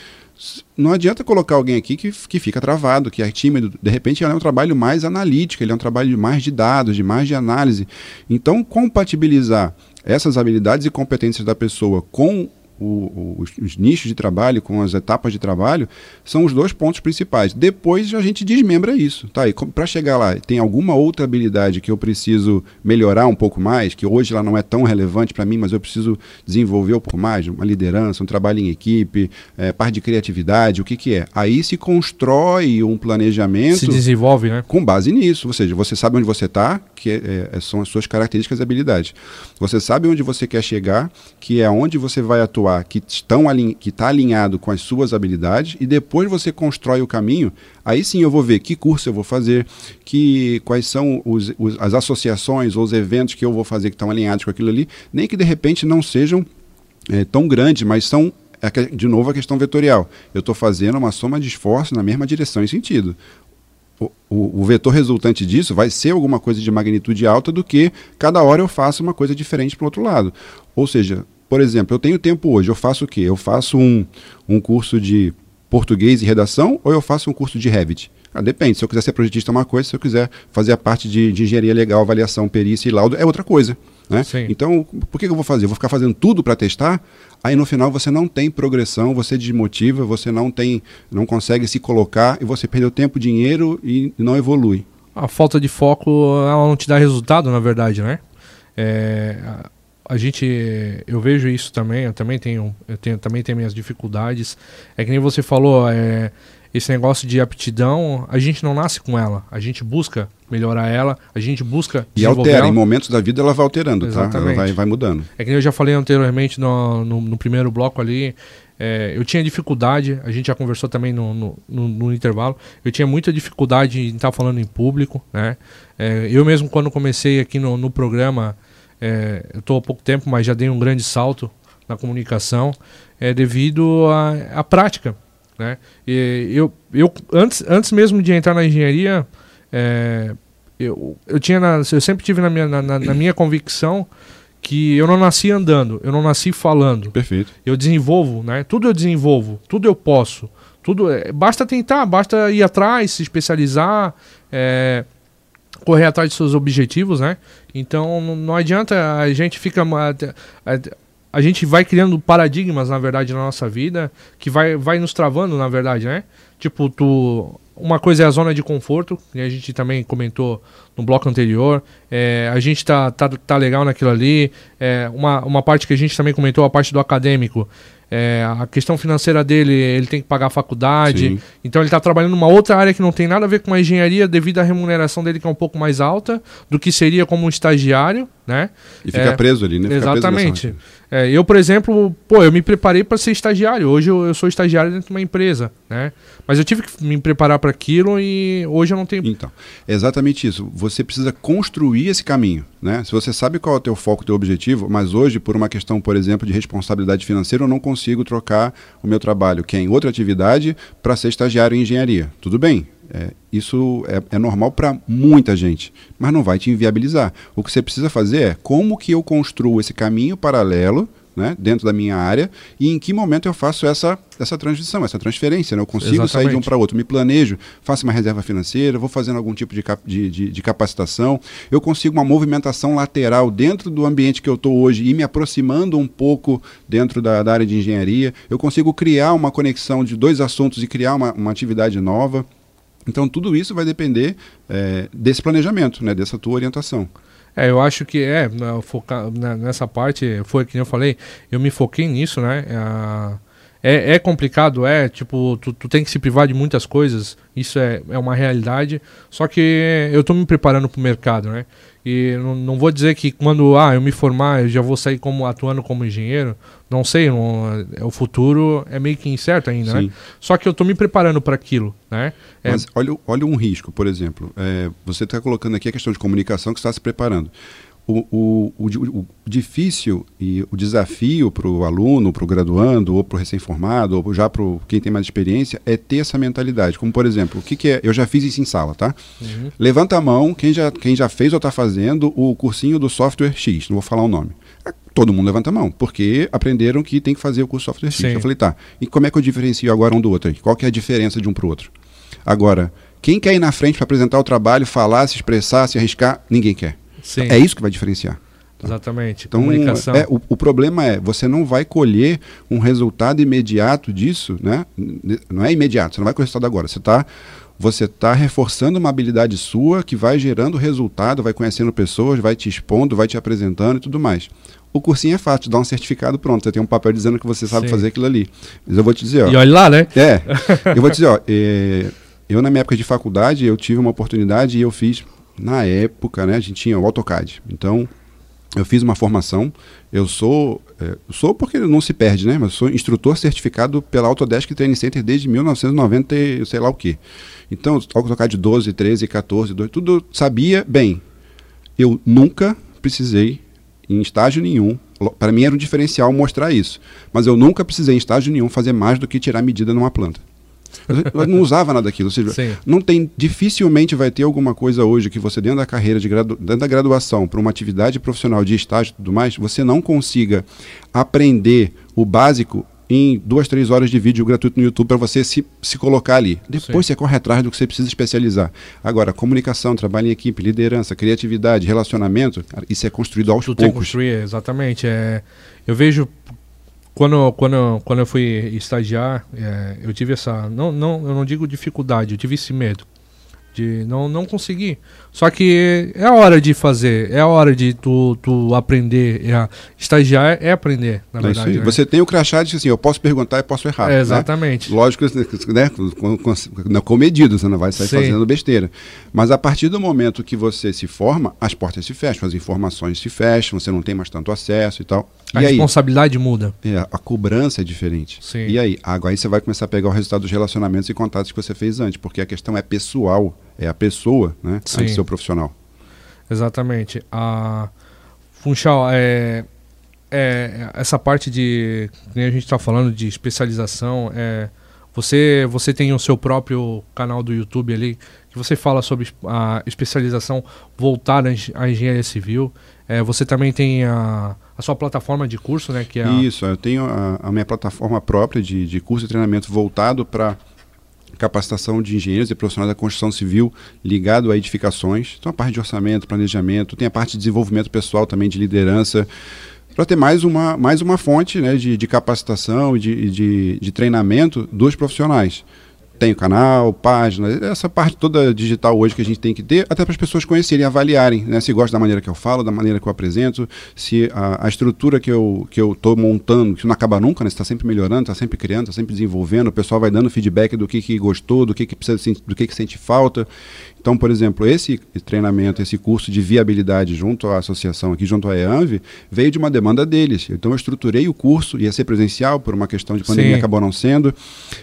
não adianta colocar alguém aqui que, que fica travado, que é tímido. De repente, ele é um trabalho mais analítico, ele é um trabalho mais de dados, de mais de análise. Então, compatibilizar essas habilidades e competências da pessoa com o, os, os, nichos de trabalho, com as etapas de trabalho, são os dois pontos principais. Depois a gente desmembra isso. Tá? E para chegar lá, tem alguma outra habilidade que eu preciso melhorar um pouco mais, que hoje ela não é tão relevante para mim, mas eu preciso desenvolver um pouco mais, uma liderança, um trabalho em equipe, é, parte de criatividade, o que, que é? Aí se constrói um planejamento. Se desenvolve, né? Com base nisso. Ou seja, você sabe onde você está, que é, é, são as suas características e habilidades. Você sabe onde você quer chegar, que é onde você vai atuar que estão que está alinhado com as suas habilidades e depois você constrói o caminho. Aí sim eu vou ver que curso eu vou fazer, que quais são os, os, as associações ou os eventos que eu vou fazer que estão alinhados com aquilo ali, nem que de repente não sejam é, tão grandes, mas são de novo a questão vetorial. Eu estou fazendo uma soma de esforço na mesma direção e sentido. O, o, o, vetor resultante disso vai ser alguma coisa de magnitude alta do que cada hora eu faço uma coisa diferente para o outro lado. Ou seja, por exemplo, eu tenho tempo hoje, eu faço o quê? Eu faço um, um curso de português e redação ou eu faço um curso de Revit? Ah, depende. Se eu quiser ser projetista é uma coisa, se eu quiser fazer a parte de, de engenharia legal, avaliação, perícia e laudo, é outra coisa. Né? Então, por que, eu vou fazer? Eu vou ficar fazendo tudo para testar? Aí no final você não tem progressão, você desmotiva, você não tem, não consegue se colocar e você perdeu tempo, dinheiro e não evolui. A falta de foco ela não te dá resultado, na verdade, né? É, a gente eu vejo isso também eu também tenho eu tenho também tenho minhas dificuldades é que nem você falou é, esse negócio de aptidão a gente não nasce com ela a gente busca melhorar ela a gente busca e altera ela. em momentos da vida ela vai alterando Exatamente. tá ela vai, vai mudando é que nem eu já falei anteriormente no, no, no primeiro bloco ali é, eu tinha dificuldade, a gente já conversou também no, no, no, no intervalo, eu tinha muita dificuldade em estar falando em público, né? É, eu mesmo quando comecei aqui no, no programa, é, eu estou há pouco tempo, mas já dei um grande salto na comunicação, é devido à, à prática. Né? E eu, eu antes, antes mesmo de entrar na engenharia, é, eu, eu, tinha na, eu sempre tive na minha, na, na, minha convicção que eu não nasci andando, eu não nasci falando. Perfeito. Eu desenvolvo, né? Tudo eu desenvolvo, tudo eu posso. Tudo é, basta tentar, basta ir atrás, se especializar. É, correr atrás de seus objetivos, né? Então não adianta a gente fica a, gente vai criando paradigmas na verdade na nossa vida que vai, vai nos travando na verdade, né? Tipo tu uma coisa é a zona de conforto, que a gente também comentou no bloco anterior. É, a gente tá, tá, tá legal naquilo ali. É, uma, uma parte que a gente também comentou, a parte do acadêmico. É, a questão financeira dele, ele tem que pagar a faculdade. Sim. Então ele está trabalhando numa outra área que não tem nada a ver com a engenharia devido à remuneração dele que é um pouco mais alta do que seria como um estagiário, né? E fica é, preso ali, né? Fica exatamente. É, eu, por exemplo, pô, eu me preparei para ser estagiário. Hoje eu, eu, sou estagiário dentro de uma empresa, né? Mas eu tive que me preparar para aquilo e hoje eu não tenho. Então, é exatamente isso. Você precisa construir esse caminho, né? Se você sabe qual é o teu foco, o teu objetivo, mas hoje por uma questão, por exemplo, de responsabilidade financeira, eu não consigo trocar o meu trabalho, que é em outra atividade, para ser estagiário em engenharia. Tudo bem? É, isso é, é normal para muita gente, mas não vai te inviabilizar. O que você precisa fazer é como que eu construo esse caminho paralelo né, dentro da minha área e em que momento eu faço essa, essa transição, essa transferência. Né? Eu consigo Exatamente. sair de um para outro, me planejo, faço uma reserva financeira, vou fazendo algum tipo de, cap, de, de, de, capacitação, eu consigo uma movimentação lateral dentro do ambiente que eu estou hoje e me aproximando um pouco dentro da, da, área de engenharia, eu consigo criar uma conexão de dois assuntos e criar uma, uma atividade nova. Então, tudo isso vai depender é, desse planejamento, né, dessa tua orientação. É, eu acho que é, focar nessa parte, foi que eu falei, eu me foquei nisso, né? É, é complicado, é, tipo, tu, tu tem que se privar de muitas coisas, isso é, é uma realidade, só que eu tô me preparando pro mercado, né? E não, não vou dizer que quando ah, eu me formar, eu já vou sair como atuando como engenheiro. Não sei, não, é, o futuro é meio que incerto ainda, né? Só que eu estou me preparando para aquilo, né? É... Mas olha, olha um risco, por exemplo. É, você está colocando aqui a questão de comunicação que está se preparando o, o, o, o, difícil e o desafio para o aluno, para o graduando, ou para o recém-formado, ou já para quem tem mais experiência, é ter essa mentalidade. Como, por exemplo, o que, que é? Eu já fiz isso em sala, tá? Uhum. Levanta a mão quem já, quem já fez ou está fazendo o cursinho do software X, não vou falar o nome. É, todo mundo levanta a mão, porque aprenderam que tem que fazer o curso software X. Sim. Eu falei, tá, e como é que eu diferencio agora um do outro? Qual que é a diferença de um para o outro? Agora, quem quer ir na frente para apresentar o trabalho, falar, se expressar, se arriscar? Ninguém quer. Sim. É isso que vai diferenciar. Tá? Exatamente. Então, Comunicação. É, o, o, problema é, você não vai colher um resultado imediato disso, né? Não é imediato, você não vai colher o resultado agora. Você está você tá reforçando uma habilidade sua que vai gerando resultado, vai conhecendo pessoas, vai te expondo, vai te apresentando e tudo mais. O cursinho é fácil, dá um certificado pronto. Você tem um papel dizendo que você sabe Sim. fazer aquilo ali. Mas eu vou te dizer, ó. E olha lá, né? É. eu vou te dizer, ó. É, eu, na minha época de faculdade, eu tive uma oportunidade e eu fiz na época, né, a gente tinha o AutoCAD. Então, eu fiz uma formação. Eu sou, é, sou porque não se perde, né? Mas sou instrutor certificado pela Autodesk Training Center desde 1990, sei lá o quê. Então, AutoCAD 12, 13, 14, 12, tudo sabia bem. Eu nunca precisei, em estágio nenhum, para mim era um diferencial mostrar isso. Mas eu nunca precisei, em estágio nenhum, fazer mais do que tirar medida numa planta. Eu não usava nada daquilo. Ou seja, Sim. não tem, dificilmente vai ter alguma coisa hoje que você, dentro da carreira, de gradu, dentro da graduação, para uma atividade profissional de estágio e tudo mais, você não consiga aprender o básico em duas, três horas de vídeo gratuito no YouTube para você se, se colocar ali. Depois Sim. você corre atrás do que você precisa especializar. Agora, comunicação, trabalho em equipe, liderança, criatividade, relacionamento, cara, isso é construído aos Tudo poucos. Construir, exatamente. É, eu vejo quando, quando, quando eu fui estagiar, é, eu tive essa. Não, não, eu não digo dificuldade, eu tive esse medo de não, não conseguir. Só que é a hora de fazer, é a hora de tu, tu aprender. É, estagiar é aprender, na é verdade. Né? Você tem o crachá de assim, eu posso perguntar e posso errar. É, exatamente. Né? Lógico, né? Com, com, com medida, você não vai sair Sim. fazendo besteira. Mas a partir do momento que você se forma, as portas se fecham, as informações se fecham, você não tem mais tanto acesso e tal. A e responsabilidade aí? muda. É, a cobrança é diferente. Sim. E aí? Agora aí você vai começar a pegar o resultado dos relacionamentos e contatos que você fez antes, porque a questão é pessoal é a pessoa, né? Sim. Antes de ser o profissional. Exatamente. A Funchal, é, é, essa parte de, nem a gente está falando de especialização, é, você, você tem o seu próprio canal do YouTube ali, que você fala sobre a especialização voltada à engenharia civil. É, você também tem a, a sua plataforma de curso, né? Que é Isso, eu tenho a, a minha plataforma própria de, de curso e treinamento voltado para capacitação de engenheiros e profissionais da construção civil ligado a edificações. Então, a parte de orçamento, planejamento, tem a parte de desenvolvimento pessoal também, de liderança, para ter mais uma, mais uma fonte né, de, de capacitação e de, de, de treinamento dos profissionais tem o canal, página, essa parte toda digital hoje que a gente tem que ter, até para as pessoas conhecerem, avaliarem, né, se gostam da maneira que eu falo, da maneira que eu apresento, se a, a estrutura que eu que eu estou montando, que não acaba nunca, né, está sempre melhorando, está sempre criando, está sempre desenvolvendo, o pessoal vai dando feedback do que, que gostou, do que, que precisa, do que, que sente falta. Então, por exemplo, esse treinamento, esse curso de viabilidade junto à associação aqui, junto à EANV, veio de uma demanda deles. Então, eu estruturei o curso, ia ser presencial, por uma questão de pandemia Sim. acabou não sendo,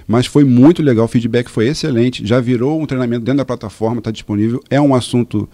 mas foi muito legal, o feedback foi excelente, já virou um treinamento dentro da plataforma, está disponível, é um assunto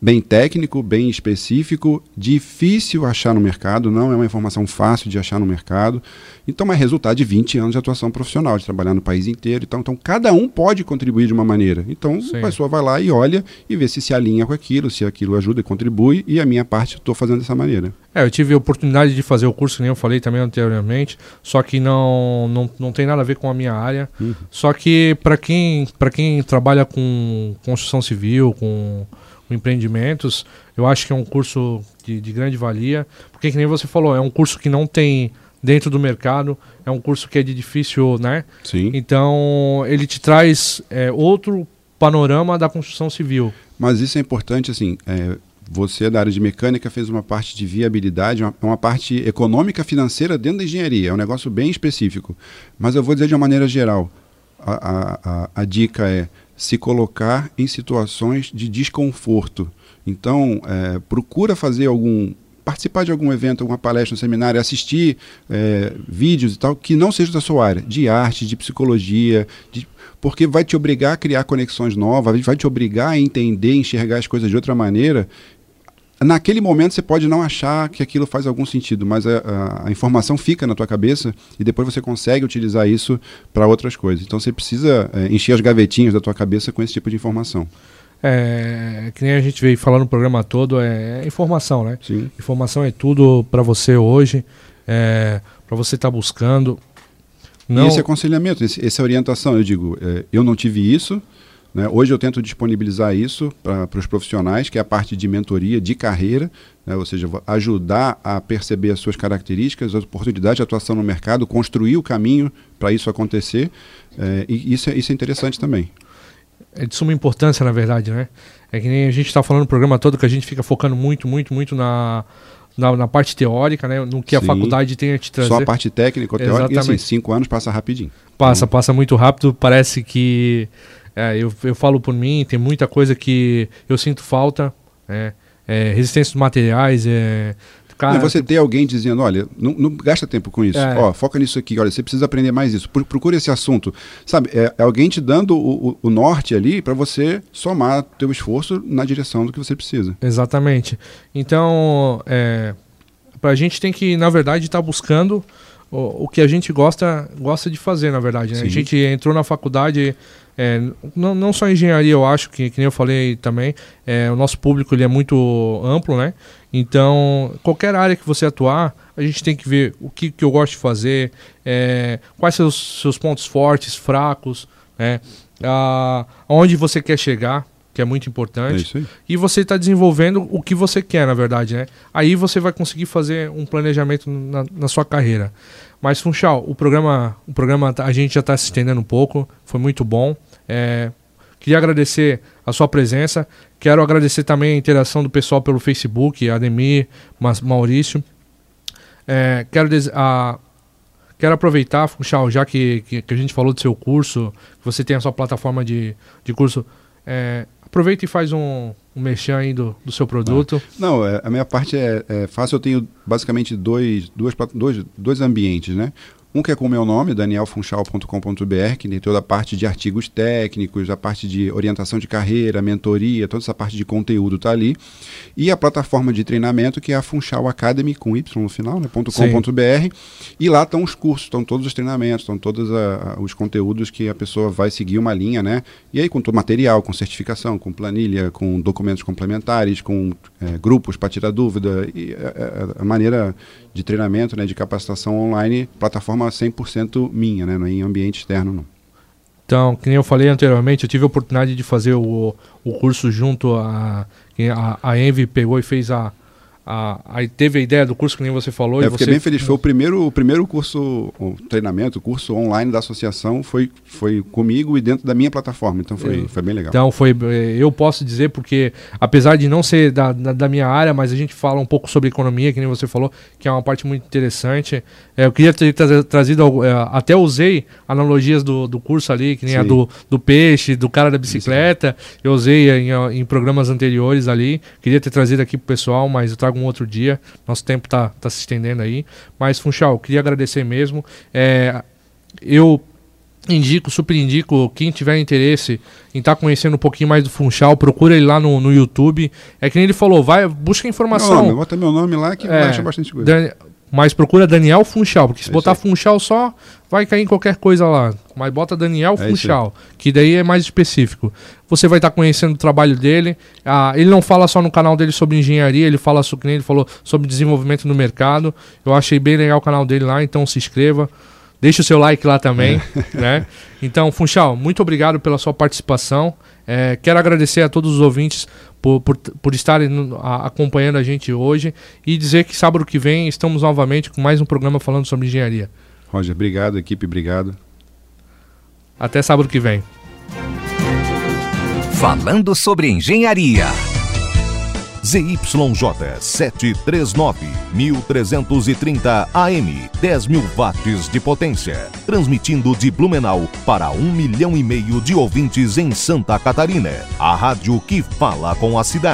bem técnico, bem específico, difícil achar no mercado, não é uma informação fácil de achar no mercado. Então é resultado de 20 anos de atuação profissional, de trabalhar no país inteiro. Então, então cada um pode contribuir de uma maneira. Então Sim. a pessoa vai lá e olha e vê se se alinha com aquilo, se aquilo ajuda e contribui, e a minha parte estou fazendo dessa maneira. É, eu tive a oportunidade de fazer o curso, que nem eu falei também anteriormente, só que não, não, não tem nada a ver com a minha área. Uhum. Só que para quem, quem trabalha com construção civil, com com empreendimentos, eu acho que é um curso de, de grande valia, porque que nem você falou, é um curso que não tem dentro do mercado, é um curso que é de difícil, né? Sim. Então, ele te traz é, outro panorama da construção civil. Mas isso é importante, assim, é, você da área de mecânica fez uma parte de viabilidade, uma, uma parte econômica financeira dentro da engenharia. É um negócio bem específico. Mas eu vou dizer de uma maneira geral. A, a, a, a dica é se colocar em situações de desconforto. Então, é, procura fazer algum participar de algum evento, alguma palestra, um seminário, assistir é, vídeos e tal, que não seja da sua área, de arte, de psicologia, de, porque vai te obrigar a criar conexões novas, vai te obrigar a entender, enxergar as coisas de outra maneira. Naquele momento você pode não achar que aquilo faz algum sentido, mas a, a, informação fica na tua cabeça e depois você consegue utilizar isso para outras coisas. Então você precisa é, encher as gavetinhas da tua cabeça com esse tipo de informação. É, que nem a gente veio falando no programa todo, é, é informação, né? Sim. Informação é tudo para você hoje, é, para você estar tá buscando. Não... E esse aconselhamento, esse, essa orientação, eu digo, é, eu não tive isso, né? hoje eu tento disponibilizar isso para os profissionais, que é a parte de mentoria, de carreira, né? ou seja, ajudar a perceber as suas características, as oportunidades de atuação no mercado, construir o caminho para isso acontecer, é, e isso é, isso é interessante também é de suma importância, na verdade, né? É que nem a gente está falando no programa todo que a gente fica focando muito, muito, muito na, na, na parte teórica, né? No que Sim. a faculdade tem a te trazer. Só a parte técnica, teórica, Exatamente. e assim, cinco anos passa rapidinho. Passa, então... passa muito rápido. Parece que... É, eu, eu falo por mim, tem muita coisa que eu sinto falta, né? É, resistência dos materiais, é, Cara, você ter alguém dizendo, olha, não, não gasta tempo com isso. É. Ó, foca nisso aqui, olha, você precisa aprender mais isso. Procure esse assunto. Sabe, é, é alguém te dando o, o, o norte ali para você somar teu esforço na direção do que você precisa. Exatamente. Então, é, a gente tem que, na verdade, estar tá buscando o, o, que a gente gosta, gosta de fazer, na verdade. Né? A gente entrou na faculdade é, não, não só engenharia, eu acho, que, que nem eu falei também, é, o nosso público ele é muito amplo, né? Então, qualquer área que você atuar, a gente tem que ver o que, que eu gosto de fazer, é, quais são os seus pontos fortes, fracos, né? A, aonde você quer chegar, que é muito importante. É e você está desenvolvendo o que você quer, na verdade, né? Aí você vai conseguir fazer um planejamento na, na sua carreira. Mas, Funchal, o programa, o programa a gente já está se estendendo um pouco, foi muito bom. É, queria agradecer a sua presença. Quero agradecer também a interação do pessoal pelo Facebook, Ademir, Maurício. É, quero, a, quero aproveitar, Funchal, já que, que, que, a gente falou do seu curso, que você tem a sua plataforma de, de curso. É, aproveita e faz um, um merchan aí do, do seu produto. Ah, não, é, a minha parte é, é, fácil. Eu tenho basicamente dois, duas, dois, dois ambientes, né? Um que é com o meu nome, danielfunchal.com.br, que tem toda a parte de artigos técnicos, a parte de orientação de carreira, mentoria, toda essa parte de conteúdo está ali. E a plataforma de treinamento, que é a Funchal Academy, com Y no final, né, .com.br. E lá estão os cursos, estão todos os treinamentos, estão todos a, a, os conteúdos que a pessoa vai seguir uma linha, né? E aí com todo material, com certificação, com planilha, com documentos complementares, com é, grupos para tirar dúvida, e a, é, é, a maneira de treinamento, né, de capacitação online, plataforma 100% minha, né, não é em ambiente externo não. Então, nem eu falei anteriormente, eu tive a oportunidade de fazer o, o curso junto a a, a Envy pegou e fez a, a, aí teve a ideia do curso que nem você falou. É, eu fiquei você... bem feliz. Foi o primeiro, o primeiro curso, o treinamento, o curso online da associação foi, foi comigo e dentro da minha plataforma. Então foi, é. foi bem legal. Então foi, é, eu posso dizer porque apesar de não ser da, da, da, minha área, mas a gente fala um pouco sobre economia, que nem você falou, que é uma parte muito interessante. É, eu queria ter trazido, é, até usei analogias do, do curso ali, que nem Sim. a do, do peixe, do cara da bicicleta. Eu usei em, em programas anteriores ali. Queria ter trazido aqui pro pessoal, mas eu trago algum outro dia. Nosso tempo está tá se estendendo aí. Mas, Funchal, queria agradecer mesmo. É, eu indico, super indico, quem tiver interesse em estar tá conhecendo um pouquinho mais do Funchal, procura ele lá no, no YouTube. É que nem ele falou, vai, busca informação. Meu nome, bota meu nome lá que é, vai achar bastante coisa. Mas procura Daniel Funchal, porque se é botar Funchal só, vai cair em qualquer coisa lá. Mas bota Daniel é Funchal, que daí é mais específico. Você vai estar tá conhecendo o trabalho dele. Ah, ele não fala só no canal dele sobre engenharia, ele fala sobre, ele falou sobre desenvolvimento no mercado. Eu achei bem legal o canal dele lá, então se inscreva. Deixe o seu like lá também, é. né? Então, Funchal, muito obrigado pela sua participação. É, quero agradecer a todos os ouvintes por, por, por estarem a, acompanhando a gente hoje e dizer que sábado que vem estamos novamente com mais um programa falando sobre engenharia. Roger, obrigado, equipe, obrigado. Até sábado que vem. Falando sobre engenharia. ZYJ 739, 1330 AM, 10 mil watts de potência. Transmitindo de Blumenau para um milhão e meio de ouvintes em Santa Catarina. A rádio que fala com a cidade.